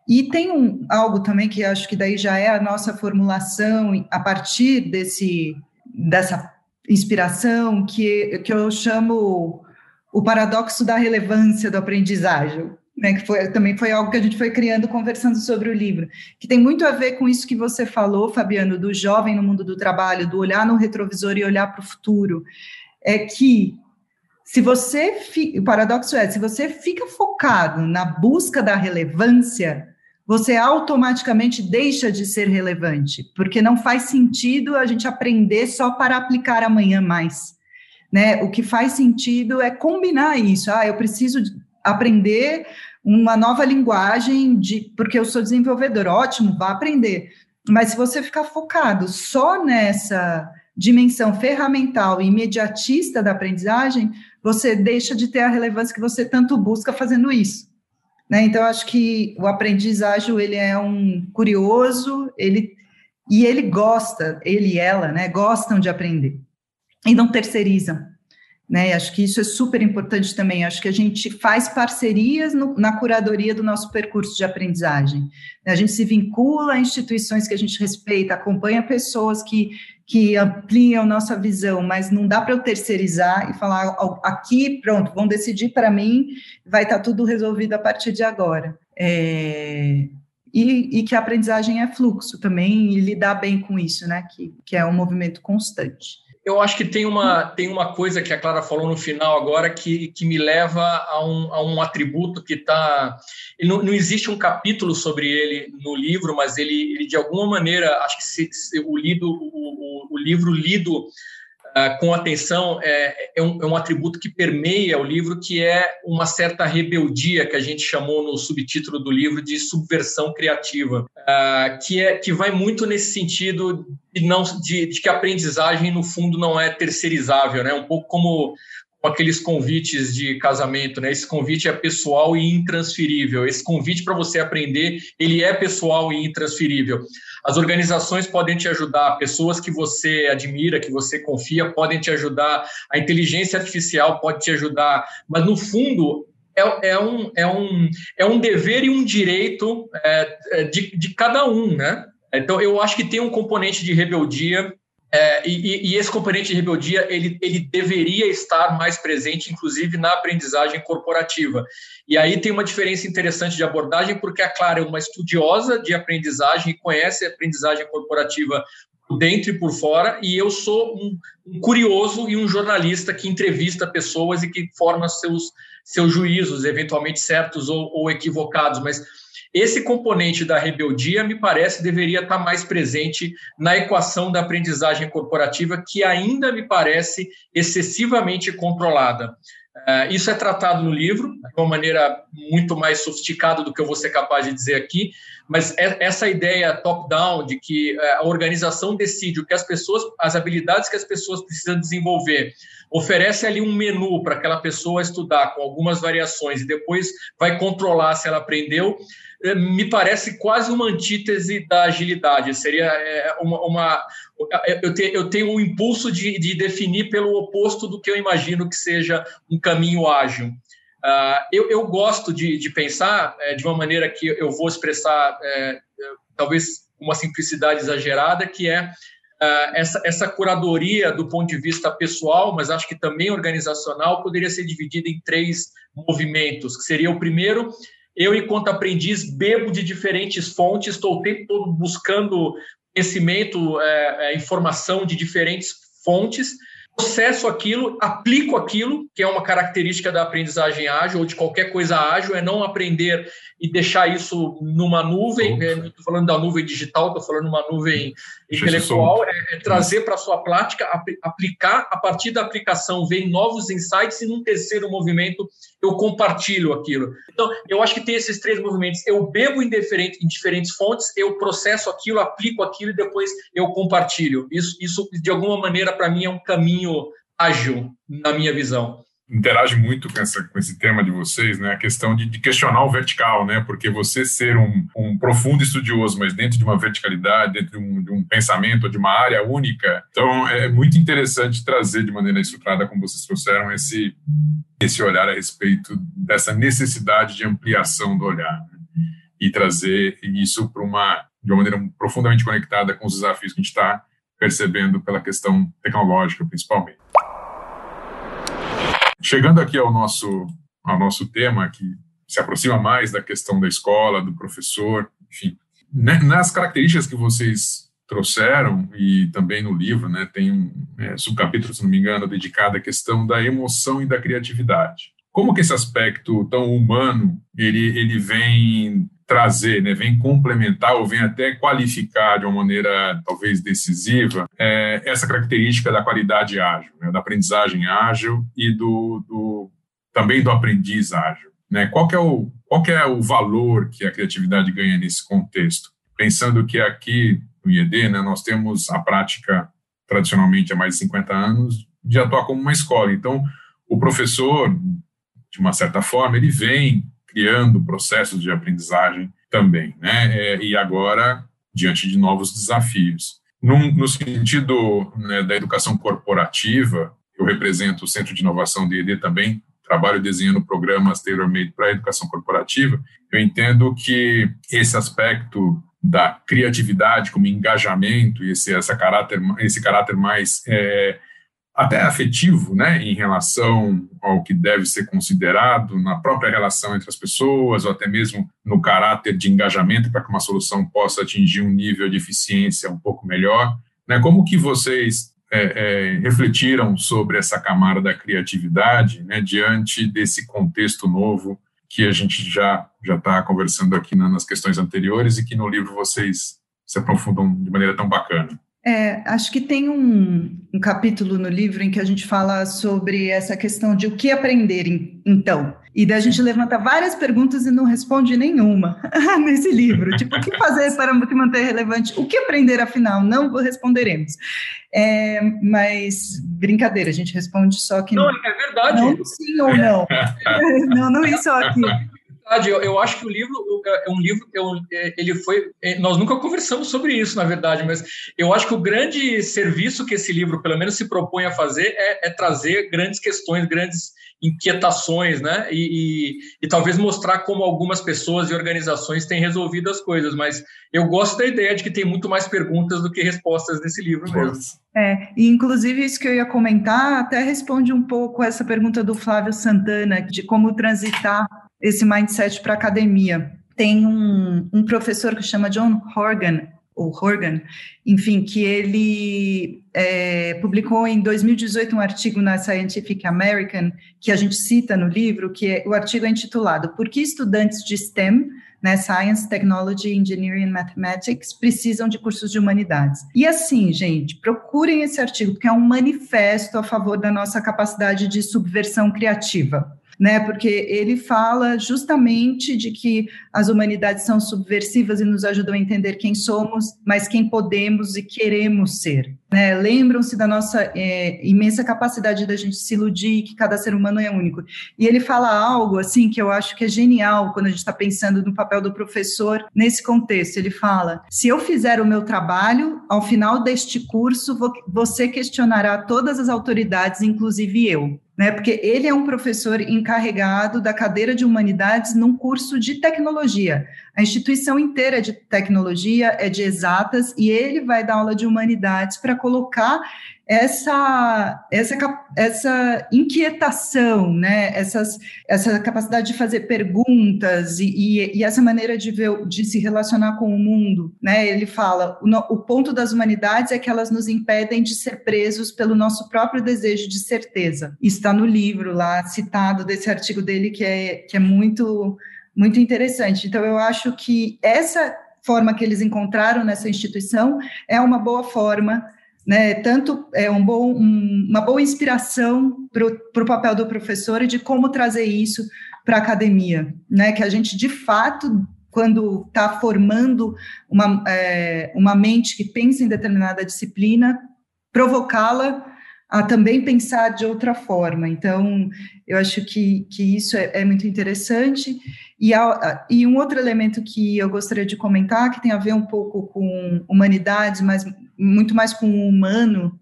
E tem um, algo também que acho que daí já é a nossa formulação a partir desse, dessa inspiração, que, que eu chamo o paradoxo da relevância do aprendizagem, né, que foi, também foi algo que a gente foi criando conversando sobre o livro, que tem muito a ver com isso que você falou, Fabiano, do jovem no mundo do trabalho, do olhar no retrovisor e olhar para o futuro, é que se você, o paradoxo é, se você fica focado na busca da relevância, você automaticamente deixa de ser relevante, porque não faz sentido a gente aprender só para aplicar amanhã mais né? O que faz sentido é combinar isso. Ah, eu preciso aprender uma nova linguagem de porque eu sou desenvolvedor. Ótimo, vá aprender. Mas se você ficar focado só nessa dimensão ferramental e imediatista da aprendizagem, você deixa de ter a relevância que você tanto busca fazendo isso. Né? Então, acho que o aprendizagem ele é um curioso, ele e ele gosta, ele e ela, né, gostam de aprender e não terceirizam. Né? Acho que isso é super importante também. Acho que a gente faz parcerias no, na curadoria do nosso percurso de aprendizagem. A gente se vincula a instituições que a gente respeita, acompanha pessoas que, que ampliam nossa visão, mas não dá para eu terceirizar e falar aqui, pronto, vão decidir para mim, vai estar tá tudo resolvido a partir de agora. É, e, e, que a aprendizagem é fluxo também, e lidar bem com isso, né? Que, que é um movimento constante eu acho que tem uma, tem uma coisa que a Clara falou no final agora que, que me leva a um, a um atributo que está. Não, não existe um capítulo sobre ele no livro, mas ele, ele de alguma maneira, acho que se, se o, lido, o, o, o livro lido uh, com atenção é, é, um, é um atributo que permeia o livro, que é uma certa rebeldia que a gente chamou no subtítulo do livro de subversão criativa, uh, que, é, que vai muito nesse sentido de, não, de, de que a aprendizagem, no fundo, não é terceirizável, né? um pouco como com aqueles convites de casamento, né? Esse convite é pessoal e intransferível. Esse convite para você aprender, ele é pessoal e intransferível. As organizações podem te ajudar, pessoas que você admira, que você confia, podem te ajudar, a inteligência artificial pode te ajudar, mas no fundo é, é, um, é, um, é um dever e um direito é, é de, de cada um, né? Então, eu acho que tem um componente de rebeldia é, e, e, esse componente de rebeldia ele, ele deveria estar mais presente, inclusive na aprendizagem corporativa. E aí tem uma diferença interessante de abordagem, porque a Clara é uma estudiosa de aprendizagem e conhece a aprendizagem corporativa por dentro e por fora, e eu sou um, um curioso e um jornalista que entrevista pessoas e que forma seus, seus juízos, eventualmente certos ou, ou equivocados, mas esse componente da rebeldia, me parece, deveria estar mais presente na equação da aprendizagem corporativa, que ainda me parece excessivamente controlada. Uh, isso é tratado no livro de uma maneira muito mais sofisticada do que eu vou ser capaz de dizer aqui, mas é, essa ideia top-down de que uh, a organização decide o que as pessoas, as habilidades que as pessoas precisam desenvolver, oferece ali um menu para aquela pessoa estudar com algumas variações e depois vai controlar se ela aprendeu, é, me parece quase uma antítese da agilidade. Seria é, uma. uma eu, te, eu, tenho um impulso de, de, definir pelo oposto do que eu imagino que seja um caminho ágil. Uh, eu, eu, gosto de, de pensar é, de uma maneira que eu vou expressar, é, talvez uma simplicidade exagerada, que é uh, essa, essa curadoria do ponto de vista pessoal, mas acho que também organizacional, poderia ser dividida em três movimentos, que seria o primeiro, eu, enquanto aprendiz, bebo de diferentes fontes, estou o tempo todo buscando conhecimento, é, é, informação de diferentes fontes, processo aquilo, aplico aquilo, que é uma característica da aprendizagem ágil ou de qualquer coisa ágil, é não aprender e deixar isso numa nuvem, não estou falando da nuvem digital, estou falando uma nuvem intelectual, é, é trazer para a sua prática, aplicar, a partir da aplicação vem novos insights e num terceiro movimento eu compartilho aquilo. Então, eu acho que tem esses três movimentos, eu bebo em, em diferentes fontes, eu processo aquilo, aplico aquilo e depois eu compartilho. Isso, isso de alguma maneira, para mim, é um caminho ágil, na minha visão interage muito com, essa, com esse tema de vocês, né? A questão de, de questionar o vertical, né? Porque você ser um, um, profundo estudioso, mas dentro de uma verticalidade, dentro de um, de um, pensamento, de uma área única, então é muito interessante trazer de maneira estruturada, como vocês trouxeram, esse, esse olhar a respeito dessa necessidade de ampliação do olhar né? e trazer isso para uma de uma maneira profundamente conectada com os desafios que a gente está percebendo pela questão tecnológica, principalmente. Chegando aqui ao nosso, ao nosso tema, que se aproxima mais da questão da escola, do professor, enfim, né, nas características que vocês trouxeram e também no livro, né, tem um é, subcapítulo, se não me engano, dedicado à questão da emoção e da criatividade. Como que esse aspecto tão humano ele, ele vem trazer, né, vem complementar ou vem até qualificar de uma maneira talvez decisiva é, essa característica da qualidade ágil, né, da aprendizagem ágil e do, do também do aprendiz ágil. Né? Qual, é o, qual é o valor que a criatividade ganha nesse contexto? Pensando que aqui no IED né, nós temos a prática, tradicionalmente há mais de 50 anos, de atuar como uma escola. Então, o professor, de uma certa forma, ele vem criando processos de aprendizagem também, né? É, e agora, diante de novos desafios. Num, no sentido né, da educação corporativa, eu represento o Centro de Inovação do IED também, trabalho desenhando programas tailor-made para a educação corporativa, eu entendo que esse aspecto da criatividade como engajamento esse, essa caráter, esse caráter mais é, até afetivo, né, em relação ao que deve ser considerado na própria relação entre as pessoas, ou até mesmo no caráter de engajamento para que uma solução possa atingir um nível de eficiência um pouco melhor. Né? Como que vocês é, é, refletiram sobre essa camada da criatividade né, diante desse contexto novo que a gente já já está conversando aqui nas questões anteriores e que no livro vocês se aprofundam de maneira tão bacana? É, acho que tem um, um, capítulo no livro em que a gente fala sobre essa questão de o que aprender, então. E daí a gente levanta várias perguntas e não responde nenhuma nesse livro. Tipo, o que fazer para se manter relevante? O que aprender, afinal? Não responderemos. É, mas, brincadeira, a gente responde só que... Não, é verdade. Não sim ou não. não, não isso aqui verdade, eu, eu, acho que o livro é um livro, eu, é, ele foi. É, nós nunca conversamos sobre isso, na verdade, mas eu acho que o grande serviço que esse livro, pelo menos, se propõe a fazer é, é trazer grandes questões, grandes inquietações, né? E, e, e, talvez mostrar como algumas pessoas e organizações têm resolvido as coisas. Mas eu gosto da ideia de que tem muito mais perguntas do que respostas nesse livro mesmo. É, e inclusive isso que eu ia comentar até responde um pouco essa pergunta do Flávio Santana de como transitar esse mindset para a academia. Tem um, um professor que chama John Horgan, ou Horgan, enfim, que ele é, publicou em 2018 um artigo na Scientific American, que a gente cita no livro, que é, o artigo é intitulado Por que estudantes de STEM, né, Science, Technology, Engineering and Mathematics, precisam de cursos de humanidades? E assim, gente, procurem esse artigo, porque é um manifesto a favor da nossa capacidade de subversão criativa né? Porque ele fala justamente de que as humanidades são subversivas e nos ajudam a entender quem somos, mas quem podemos e queremos ser né? Lembram-se da nossa é, imensa capacidade da gente se iludir, que cada ser humano é único. E ele fala algo assim que eu acho que é genial quando a gente está pensando no papel do professor nesse contexto. Ele fala: se eu fizer o meu trabalho, ao final deste curso, você questionará todas as autoridades, inclusive eu né? Porque ele é um professor encarregado da cadeira de humanidades num curso de tecnologia. A instituição inteira é de tecnologia, é de exatas, e ele vai dar aula de humanidades para colocar essa, essa, essa inquietação, né? Essas, essa capacidade de fazer perguntas e, e, e, essa maneira de, ver, de se relacionar com o mundo. Né? Ele fala: o, o ponto das humanidades é que elas nos impedem de ser presos pelo nosso próprio desejo de certeza. Está no livro lá, citado desse artigo dele, que é, que é muito, muito interessante. Então, eu acho que essa forma que eles encontraram nessa instituição é uma boa forma né, tanto é um bom, um, uma boa inspiração para o papel do professor e de como trazer isso para a academia, né, que a gente de fato quando está formando uma, é, uma mente que pensa em determinada disciplina, provocá-la a também pensar de outra forma. Então, eu acho que, que isso é, é muito interessante. E, a, e um outro elemento que eu gostaria de comentar, que tem a ver um pouco com humanidades, mas muito mais com o humano,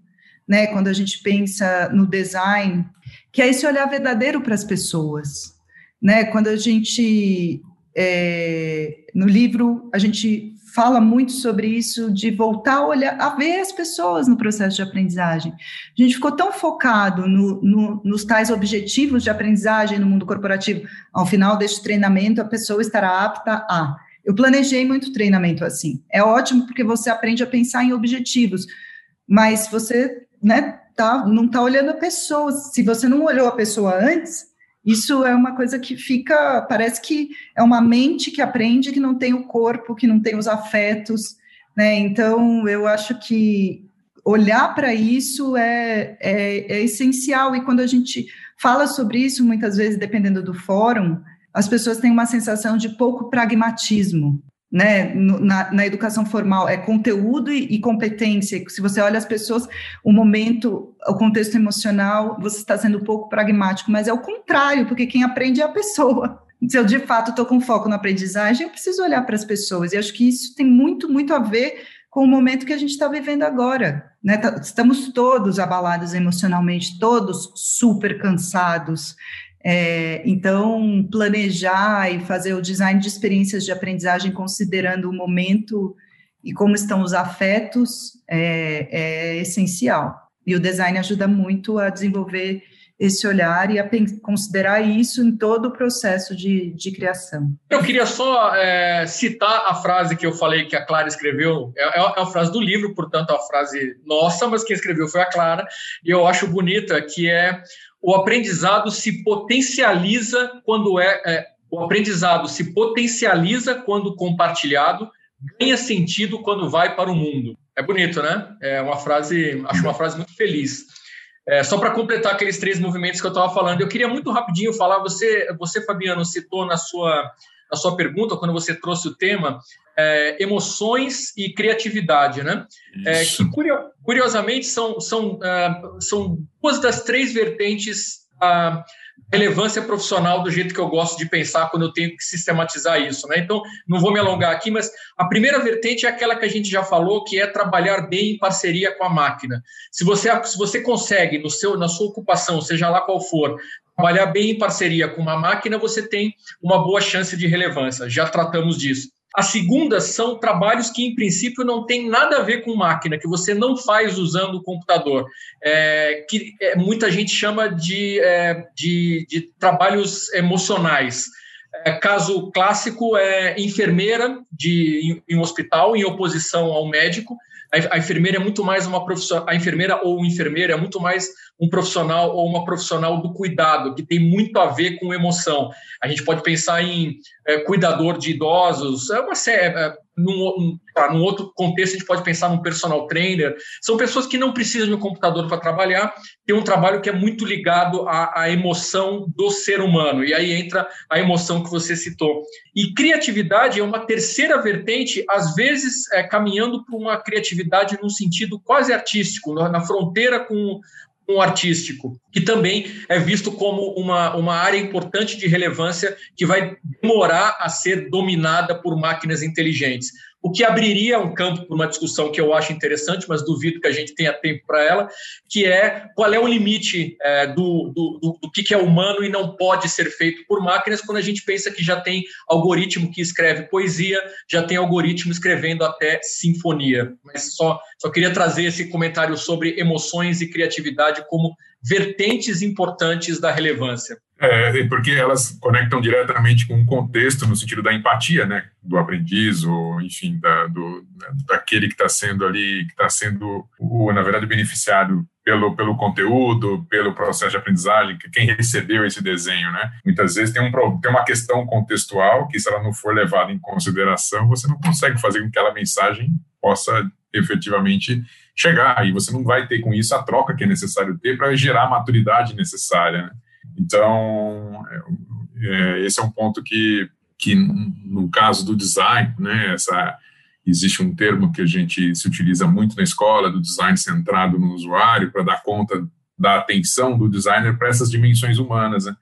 né, quando a gente pensa no design, que é esse olhar verdadeiro para as pessoas, né, quando a gente, é, no livro, a gente fala muito sobre isso, de voltar a olhar, a ver as pessoas no processo de aprendizagem. A gente ficou tão focado no, no, nos tais objetivos de aprendizagem no mundo corporativo, ao final deste treinamento, a pessoa estará apta a eu planejei muito treinamento assim. É ótimo porque você aprende a pensar em objetivos, mas você né, tá, não está olhando a pessoa. Se você não olhou a pessoa antes, isso é uma coisa que fica, parece que é uma mente que aprende que não tem o corpo, que não tem os afetos, né? Então, eu acho que olhar para isso é, é, é essencial. E quando a gente fala sobre isso, muitas vezes, dependendo do fórum, as pessoas têm uma sensação de pouco pragmatismo, né, na, na, educação formal é conteúdo e, e, competência. Se você olha as pessoas, o momento, o contexto emocional, você está sendo pouco pragmático, mas é o contrário, porque quem aprende é a pessoa. Se eu de fato estou com foco na aprendizagem, eu preciso olhar para as pessoas. E acho que isso tem muito, muito a ver com o momento que a gente está vivendo agora. Né? Tá, estamos todos abalados emocionalmente, todos super cansados. É, então, planejar e fazer o design de experiências de aprendizagem considerando o momento e como estão os afetos é, é essencial. E o design ajuda muito a desenvolver esse olhar e a considerar isso em todo o processo de, de criação. Eu queria só é, citar a frase que eu falei que a Clara escreveu, é, é, é a frase do livro, portanto, é uma frase nossa, mas quem escreveu foi a Clara, e eu acho bonita, que é o aprendizado se potencializa quando é, é o aprendizado se potencializa quando compartilhado, ganha sentido quando vai para o mundo. É bonito, né? É uma frase, acho uma frase muito feliz. É, só para completar aqueles três movimentos que eu estava falando, eu queria muito rapidinho falar. Você, você Fabiano, citou na sua, na sua pergunta, quando você trouxe o tema, é, emoções e criatividade, né? É, que curiosamente são, são, uh, são duas das três vertentes da relevância profissional do jeito que eu gosto de pensar quando eu tenho que sistematizar isso, né? Então, não vou me alongar aqui, mas a primeira vertente é aquela que a gente já falou, que é trabalhar bem em parceria com a máquina. Se você, se você consegue, no seu, na sua ocupação, seja lá qual for, trabalhar bem em parceria com uma máquina, você tem uma boa chance de relevância. Já tratamos disso. A segunda são trabalhos que, em princípio, não tem nada a ver com máquina, que você não faz usando o computador, é, que é, muita gente chama de, é, de, de, trabalhos emocionais. É, caso clássico é enfermeira de, em, em um hospital, em oposição ao médico. A, a enfermeira é muito mais uma profissão, a enfermeira ou o enfermeiro é muito mais um profissional ou uma profissional do cuidado, que tem muito a ver com emoção. A gente pode pensar em é, cuidador de idosos, é uma série, é, num, tá, num, outro contexto, a gente pode pensar num personal trainer. São pessoas que não precisam de um computador para trabalhar, tem um trabalho que é muito ligado à, à, emoção do ser humano. E aí entra a emoção que você citou. E criatividade é uma terceira vertente, às vezes é, caminhando para uma criatividade num sentido quase artístico, na fronteira com um artístico, que também é visto como uma, uma área importante de relevância que vai demorar a ser dominada por máquinas inteligentes o que abriria um campo para uma discussão que eu acho interessante, mas duvido que a gente tenha tempo para ela, que é qual é o limite é, do, do, do, do, que é humano e não pode ser feito por máquinas, quando a gente pensa que já tem algoritmo que escreve poesia, já tem algoritmo escrevendo até sinfonia. Mas só, só queria trazer esse comentário sobre emoções e criatividade como vertentes importantes da relevância. É, porque elas conectam diretamente com o contexto, no sentido da empatia, né, do aprendiz, ou, enfim, da, do, daquele que está sendo ali, que está sendo, na verdade, beneficiado pelo, pelo conteúdo, pelo processo de aprendizagem, que quem recebeu esse desenho, né? Muitas vezes tem, um, tem uma questão contextual que, se ela não for levada em consideração, você não consegue fazer com que aquela mensagem possa efetivamente chegar, e você não vai ter com isso a troca que é necessário ter para gerar a maturidade necessária, né? Então, é, é, esse é um ponto que, que, no caso do design, né, essa, existe um termo que a gente se utiliza muito na escola, do design centrado no usuário, para dar conta da atenção do designer para essas dimensões humanas, né,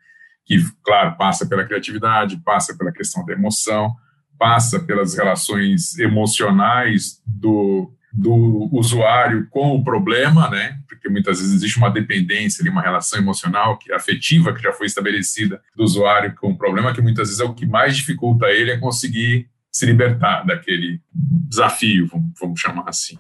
que, claro, passa pela criatividade, passa pela questão da emoção, passa pelas relações emocionais do, do usuário com o problema, né? Porque muitas vezes existe uma dependência, uma relação emocional, que afetiva, que já foi estabelecida do usuário com o problema, que muitas vezes é o que mais dificulta ele a conseguir se libertar daquele desafio, vamos chamar assim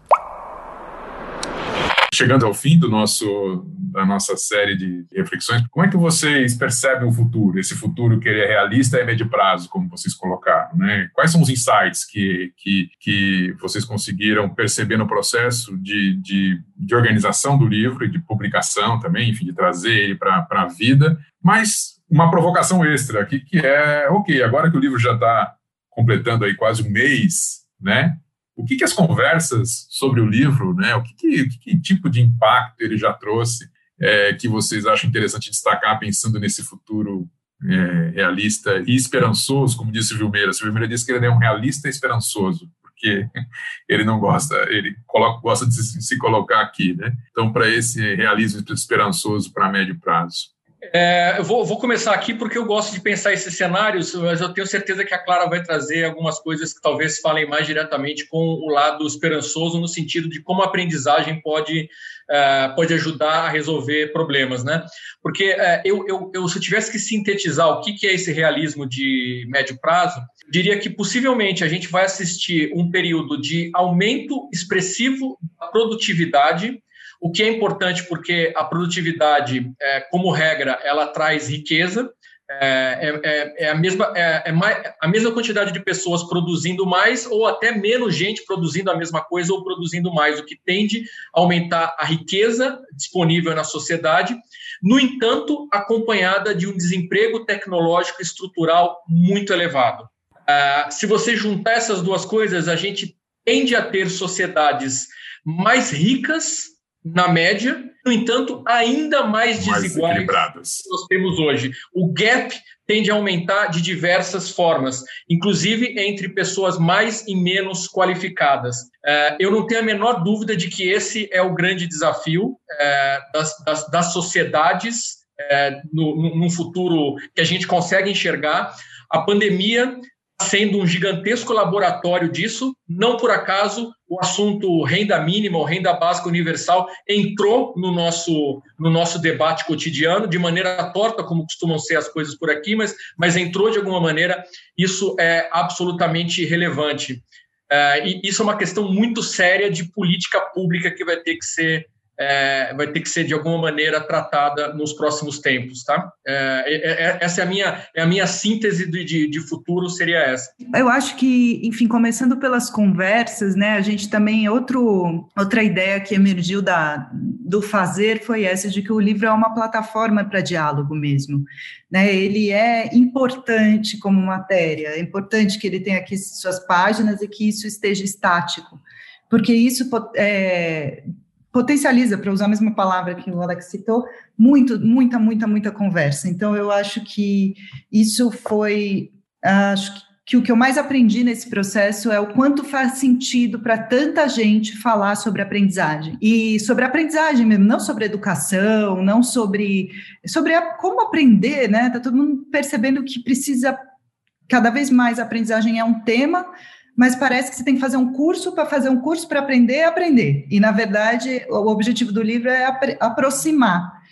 chegando ao fim do nosso, da nossa série de reflexões, como é que vocês percebem o futuro? Esse futuro que é realista e médio prazo, como vocês colocaram, né? Quais são os insights que, que, que vocês conseguiram perceber no processo de, de, de organização do livro e de publicação também, enfim, de trazer ele para a vida, mas uma provocação extra aqui, que é, ok, agora que o livro já está completando aí quase um mês, né? O que, que as conversas sobre o livro, né, o que, que, que tipo de impacto ele já trouxe, é, que vocês acham interessante destacar pensando nesse futuro é, realista e esperançoso, como disse o Vilmeira. O Vilmeira disse que ele é um realista esperançoso, porque ele não gosta, ele coloca, gosta de se, se colocar aqui, né? Então, para esse realismo esperançoso para médio prazo. É, eu vou, vou, começar aqui porque eu gosto de pensar esses cenários, mas eu tenho certeza que a Clara vai trazer algumas coisas que talvez falem mais diretamente com o lado esperançoso, no sentido de como a aprendizagem pode, é, pode ajudar a resolver problemas, né? Porque é, eu, eu, eu, se eu tivesse que sintetizar o que, que é esse realismo de médio prazo, diria que possivelmente a gente vai assistir um período de aumento expressivo da produtividade o que é importante porque a produtividade, é, como regra, ela traz riqueza, é, é, é, a mesma, é, é mais, a mesma quantidade de pessoas produzindo mais ou até menos gente produzindo a mesma coisa ou produzindo mais, o que tende a aumentar a riqueza disponível na sociedade, no entanto, acompanhada de um desemprego tecnológico estrutural muito elevado. Uh, se você juntar essas duas coisas, a gente tende a ter sociedades mais ricas na média, no entanto, ainda mais, mais desiguais que nós temos hoje. O gap tende a aumentar de diversas formas, inclusive entre pessoas mais e menos qualificadas. É, eu não tenho a menor dúvida de que esse é o grande desafio é, das, das, das, sociedades é, no, no futuro que a gente consegue enxergar. A pandemia sendo um gigantesco laboratório disso. Não por acaso o assunto renda mínima ou renda básica universal entrou no nosso, no nosso debate cotidiano, de maneira torta, como costumam ser as coisas por aqui, mas, mas entrou de alguma maneira. Isso é absolutamente relevante. É, e isso é uma questão muito séria de política pública que vai ter que ser é, vai ter que ser de alguma maneira tratada nos próximos tempos, tá? É, é, é essa é a minha, é a minha síntese de, de, de, futuro seria essa. Eu acho que, enfim, começando pelas conversas, né, a gente também, outro, outra ideia que emergiu da, do fazer foi essa de que o livro é uma plataforma para diálogo mesmo, né, ele é importante como matéria, é importante que ele tenha aqui suas páginas e que isso esteja estático, porque isso é, potencializa, para usar a mesma palavra que o Alex citou, muito, muita, muita, muita conversa. Então, eu acho que isso foi, acho que o que eu mais aprendi nesse processo é o quanto faz sentido para tanta gente falar sobre aprendizagem. E sobre aprendizagem mesmo, não sobre educação, não sobre, sobre a, como aprender, né? Está todo mundo percebendo que precisa, cada vez mais a aprendizagem é um tema, mas parece que você tem que fazer um curso para fazer um curso para aprender aprender. E, na verdade, o objetivo do livro é aproximar.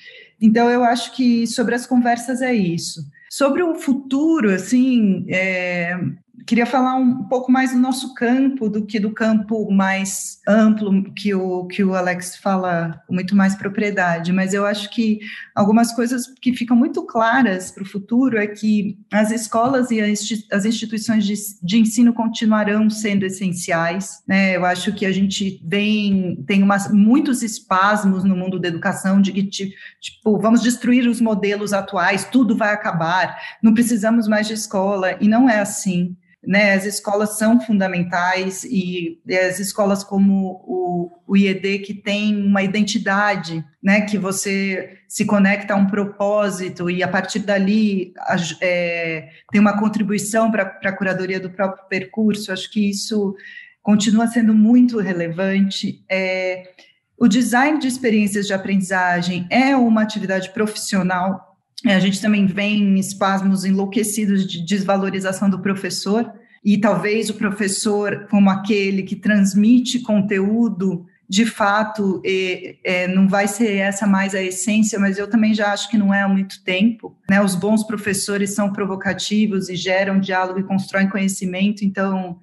Então, eu acho que sobre as conversas é isso. Sobre o futuro, assim, é, queria falar um pouco mais do nosso campo do que do campo mais amplo que o, que o Alex fala com muito mais propriedade, mas eu acho que algumas coisas que ficam muito claras para o futuro é que as escolas e as instituições de, de ensino continuarão sendo essenciais, né? Eu acho que a gente vem, tem umas, muitos espasmos no mundo da educação de que, tipo, vamos destruir os modelos atuais, tudo vai acabar, não precisamos mais de escola, e não é assim né, as escolas são fundamentais e as escolas como o, o IED que tem uma identidade, né, que você se conecta a um propósito e a partir dali é, tem uma contribuição para a curadoria do próprio percurso, acho que isso continua sendo muito relevante. É, o design de experiências de aprendizagem é uma atividade profissional a gente também vê em espasmos enlouquecidos de desvalorização do professor, e talvez o professor, como aquele que transmite conteúdo, de fato, é, é, não vai ser essa mais a essência, mas eu também já acho que não é há muito tempo. Né? Os bons professores são provocativos e geram diálogo e constroem conhecimento, então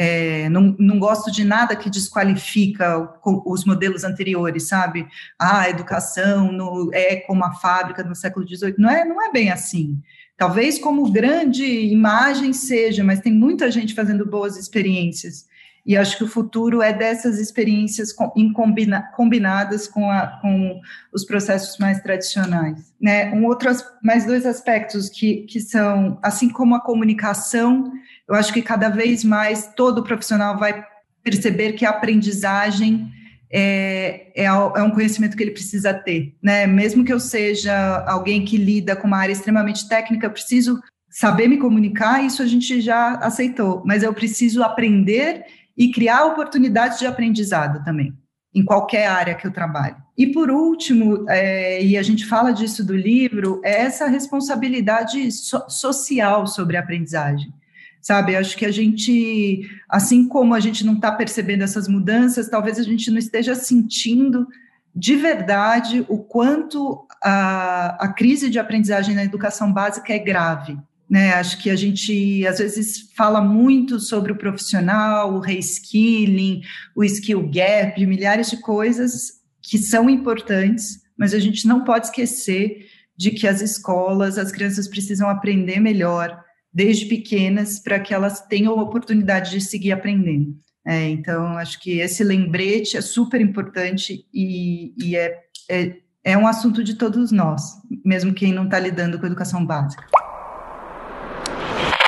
é, não, não gosto de nada que desqualifica os modelos anteriores, sabe? Ah, a educação no, é como a fábrica no século XVIII. Não é, não é bem assim. Talvez como grande imagem seja, mas tem muita gente fazendo boas experiências. E acho que o futuro é dessas experiências combina, combinadas com, a, com, os processos mais tradicionais. Né? Um outro, mais dois aspectos que, que são, assim como a comunicação eu acho que cada vez mais todo profissional vai perceber que a aprendizagem é, é, é, um conhecimento que ele precisa ter, né? Mesmo que eu seja alguém que lida com uma área extremamente técnica, eu preciso saber me comunicar, isso a gente já aceitou, mas eu preciso aprender e criar oportunidades de aprendizado também, em qualquer área que eu trabalhe. E por último, é, e a gente fala disso do livro, é essa responsabilidade so social sobre a aprendizagem sabe? Acho que a gente, assim como a gente não está percebendo essas mudanças, talvez a gente não esteja sentindo de verdade o quanto a, a crise de aprendizagem na educação básica é grave. Né, acho que a gente às vezes fala muito sobre o profissional, o reskilling, o skill gap, milhares de coisas que são importantes, mas a gente não pode esquecer de que as escolas, as crianças precisam aprender melhor, desde pequenas para que elas tenham a oportunidade de seguir aprendendo. É, então, acho que esse lembrete é super importante e, e é, é, é, um assunto de todos nós, mesmo quem não está lidando com a educação básica.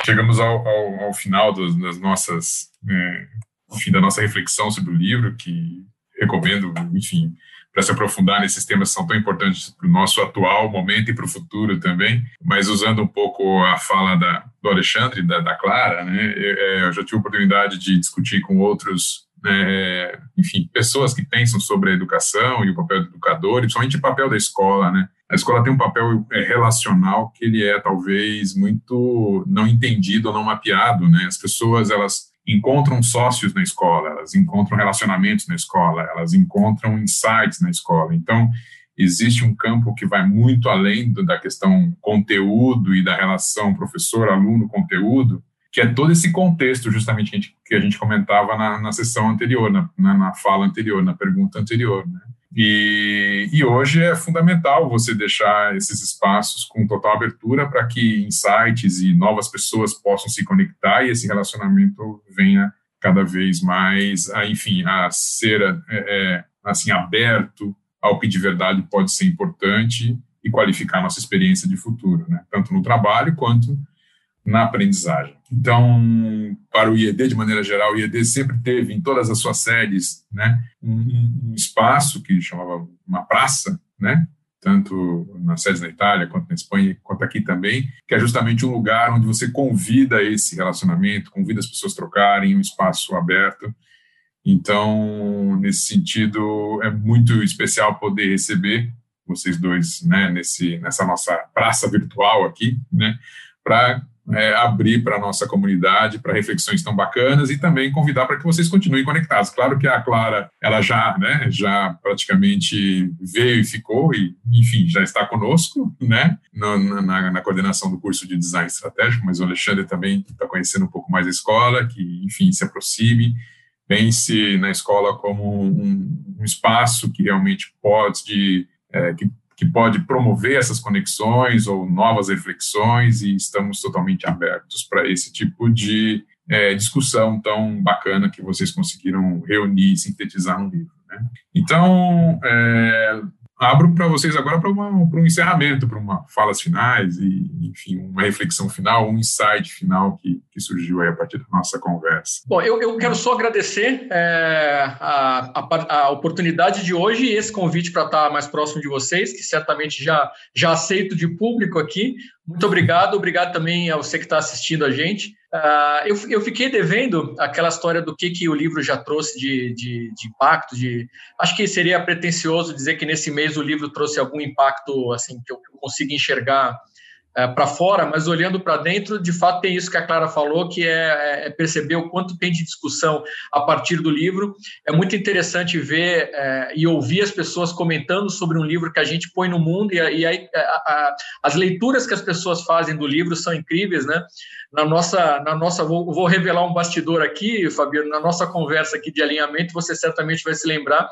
Chegamos ao, ao, ao final das, das nossas, é, enfim, da nossa reflexão sobre o livro, que recomendo, enfim, para se aprofundar nesses temas que são tão importantes para o nosso atual momento e para o futuro também, mas usando um pouco a fala da, do Alexandre, da, da Clara, né, eu, é, eu já tive a oportunidade de discutir com outros é, enfim, pessoas que pensam sobre a educação e o papel do educador, e principalmente o papel da escola, né? A escola tem um papel é, relacional que ele é talvez muito não entendido ou não mapeado, né? As pessoas, elas encontram sócios na escola, elas encontram relacionamentos na escola, elas encontram insights na escola. Então, existe um campo que vai muito além da questão conteúdo e da relação professor-aluno-conteúdo, que é todo esse contexto justamente que a gente, comentava na, na sessão anterior, na, na, na, fala anterior, na pergunta anterior. Né? E, e, hoje é fundamental você deixar esses espaços com total abertura para que insights e novas pessoas possam se conectar e esse relacionamento venha cada vez mais, a, enfim, a ser é, é, assim aberto ao que de verdade pode ser importante e qualificar nossa experiência de futuro, né? tanto no trabalho quanto na aprendizagem. Então, para o IED, de maneira geral, o IED sempre teve em todas as suas sedes né, um, um espaço que chamava uma praça, né, tanto nas sedes na Itália, quanto na Espanha, quanto aqui também, que é justamente um lugar onde você convida esse relacionamento, convida as pessoas a trocarem, um espaço aberto. Então, nesse sentido, é muito especial poder receber vocês dois né, nesse, nessa nossa praça virtual aqui, né, para é, abrir para a nossa comunidade, para reflexões tão bacanas e também convidar para que vocês continuem conectados. Claro que a Clara, ela já, né, já praticamente veio e ficou, e enfim, já está conosco, né, no, na, na, coordenação do curso de Design Estratégico, mas o Alexandre também está conhecendo um pouco mais a escola, que, enfim, se aproxime, pense na escola como um, um espaço que realmente pode, é, que que pode promover essas conexões ou novas reflexões e estamos totalmente abertos para esse tipo de é, discussão tão bacana que vocês conseguiram reunir e sintetizar no livro. Né? Então, é, abro para vocês agora para um encerramento, para uma falas finais e, enfim, uma reflexão final, um insight final que, que surgiu aí a partir da nossa conversa. Bom, eu, eu quero só agradecer é, a, a, a, oportunidade de hoje e esse convite para estar mais próximo de vocês, que certamente já, já aceito de público aqui. Muito obrigado, obrigado também a você que está assistindo a gente. Uh, eu, eu fiquei devendo aquela história do que, que o livro já trouxe de, de, de, impacto. De, acho que seria pretencioso dizer que nesse mês o livro trouxe algum impacto assim que eu consiga enxergar é, para fora, mas olhando para dentro, de fato tem isso que a Clara falou, que é, é, perceber o quanto tem de discussão a partir do livro. É muito interessante ver é, e ouvir as pessoas comentando sobre um livro que a gente põe no mundo, e, e aí a, a, as leituras que as pessoas fazem do livro são incríveis, né? Na nossa, na nossa vou, vou revelar um bastidor aqui, Fabiano, na nossa conversa aqui de alinhamento, você certamente vai se lembrar,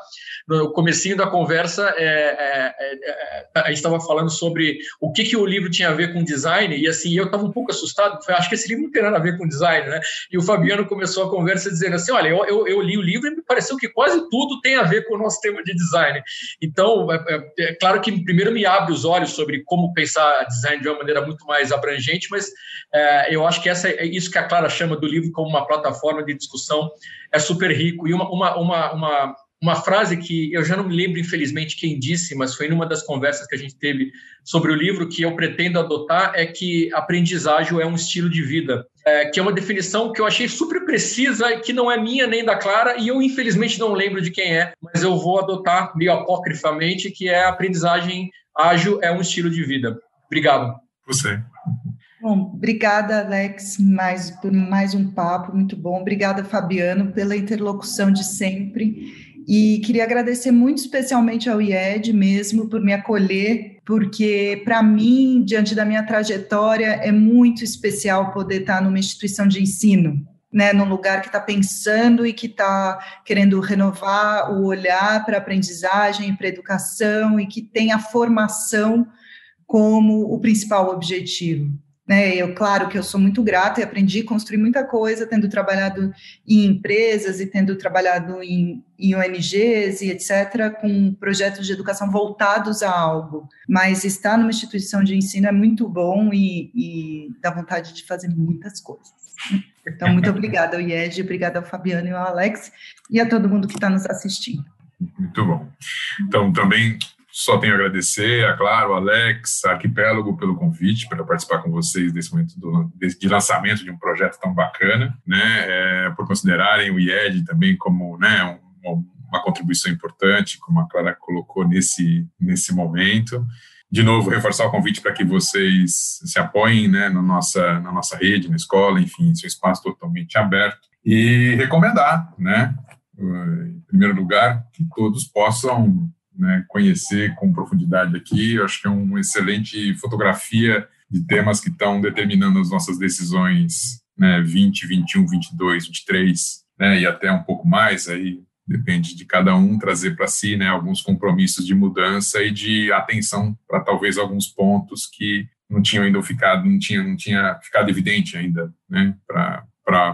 no comecinho da conversa, é, é, é, a gente estava falando sobre o que, que o livro tinha a ver com design, e assim, eu estava um pouco assustado, acho que esse livro não tem nada a ver com design, né? E o Fabiano começou a conversa dizendo assim, olha, eu, eu, eu li o livro e me pareceu que quase tudo tem a ver com o nosso tema de design. Então, é, é, é claro que primeiro me abre os olhos sobre como pensar design de uma maneira muito mais abrangente, mas é, eu acho que essa, é isso que a Clara chama do livro como uma plataforma de discussão é super rico. E uma, uma, uma, uma uma frase que eu já não me lembro, infelizmente, quem disse, mas foi numa das conversas que a gente teve sobre o livro que eu pretendo adotar é que aprendizagem é um estilo de vida, é, que é uma definição que eu achei super precisa e que não é minha nem da Clara e eu infelizmente não lembro de quem é, mas eu vou adotar meio apocrifamente que é aprendizagem ágil é um estilo de vida. Obrigado. Você. Bom, obrigada, Alex, mais, por mais um papo muito bom. Obrigada, Fabiano, pela interlocução de sempre. E queria agradecer muito especialmente ao IED mesmo por me acolher, porque para mim, diante da minha trajetória, é muito especial poder estar numa instituição de ensino, né, num lugar que está pensando e que está querendo renovar o olhar para a aprendizagem para a educação e que tem a formação como o principal objetivo. Né? Eu, claro que eu sou muito grata e aprendi a construir muita coisa, tendo trabalhado em empresas e tendo trabalhado em, em ONGs e etc., com projetos de educação voltados a algo. Mas estar numa instituição de ensino é muito bom e, e dá vontade de fazer muitas coisas. Então, muito obrigada ao IED, obrigada ao Fabiano e ao Alex e a todo mundo que está nos assistindo. Muito bom. Então, também só tenho a agradecer, a Claro, Alex, a Arquipélago pelo convite para participar com vocês desse momento do, de lançamento de um projeto tão bacana, né, é, por considerarem o IED também como né, uma, uma contribuição importante, como a Clara colocou nesse, nesse momento. De novo, reforçar o convite para que vocês se apoiem né, na, nossa, na nossa rede, na escola, enfim, seu espaço totalmente aberto. E recomendar, né, em primeiro lugar, que todos possam né, conhecer com profundidade aqui. Eu acho que é uma excelente fotografia de temas que estão determinando as nossas decisões né, 20, 21, 22, 23, né, e até um pouco mais aí depende de cada um trazer para si né, alguns compromissos de mudança e de atenção para talvez alguns pontos que não tinham ainda ficado, não tinha, não tinha ficado evidente ainda, né, para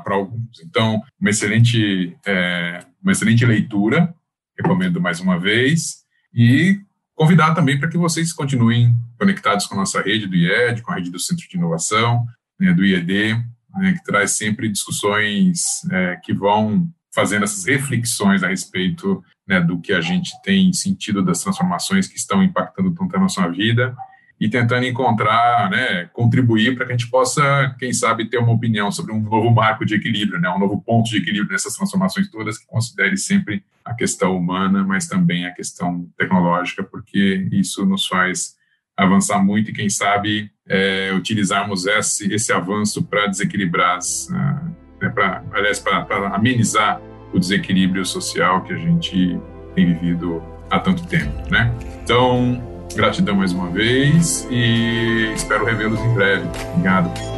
alguns. Então, uma excelente, é, uma excelente leitura, recomendo mais uma vez, e convidar também para que vocês continuem conectados com a nossa rede do IED, com a rede do Centro de Inovação, né, do IED, né, que traz sempre discussões é, que vão fazendo essas reflexões a respeito né, do que a gente tem sentido das transformações que estão impactando tanto a nossa vida e tentando encontrar, né, contribuir para que a gente possa, quem sabe, ter uma opinião sobre um novo marco de equilíbrio, né, um novo ponto de equilíbrio nessas transformações todas, que considere sempre a questão humana, mas também a questão tecnológica, porque isso nos faz avançar muito e, quem sabe, é, utilizarmos esse, esse avanço para desequilibrar né, para, aliás, para amenizar o desequilíbrio social que a gente tem vivido há tanto tempo, né? Então, gratidão mais uma vez e espero revê-los em breve. Obrigado.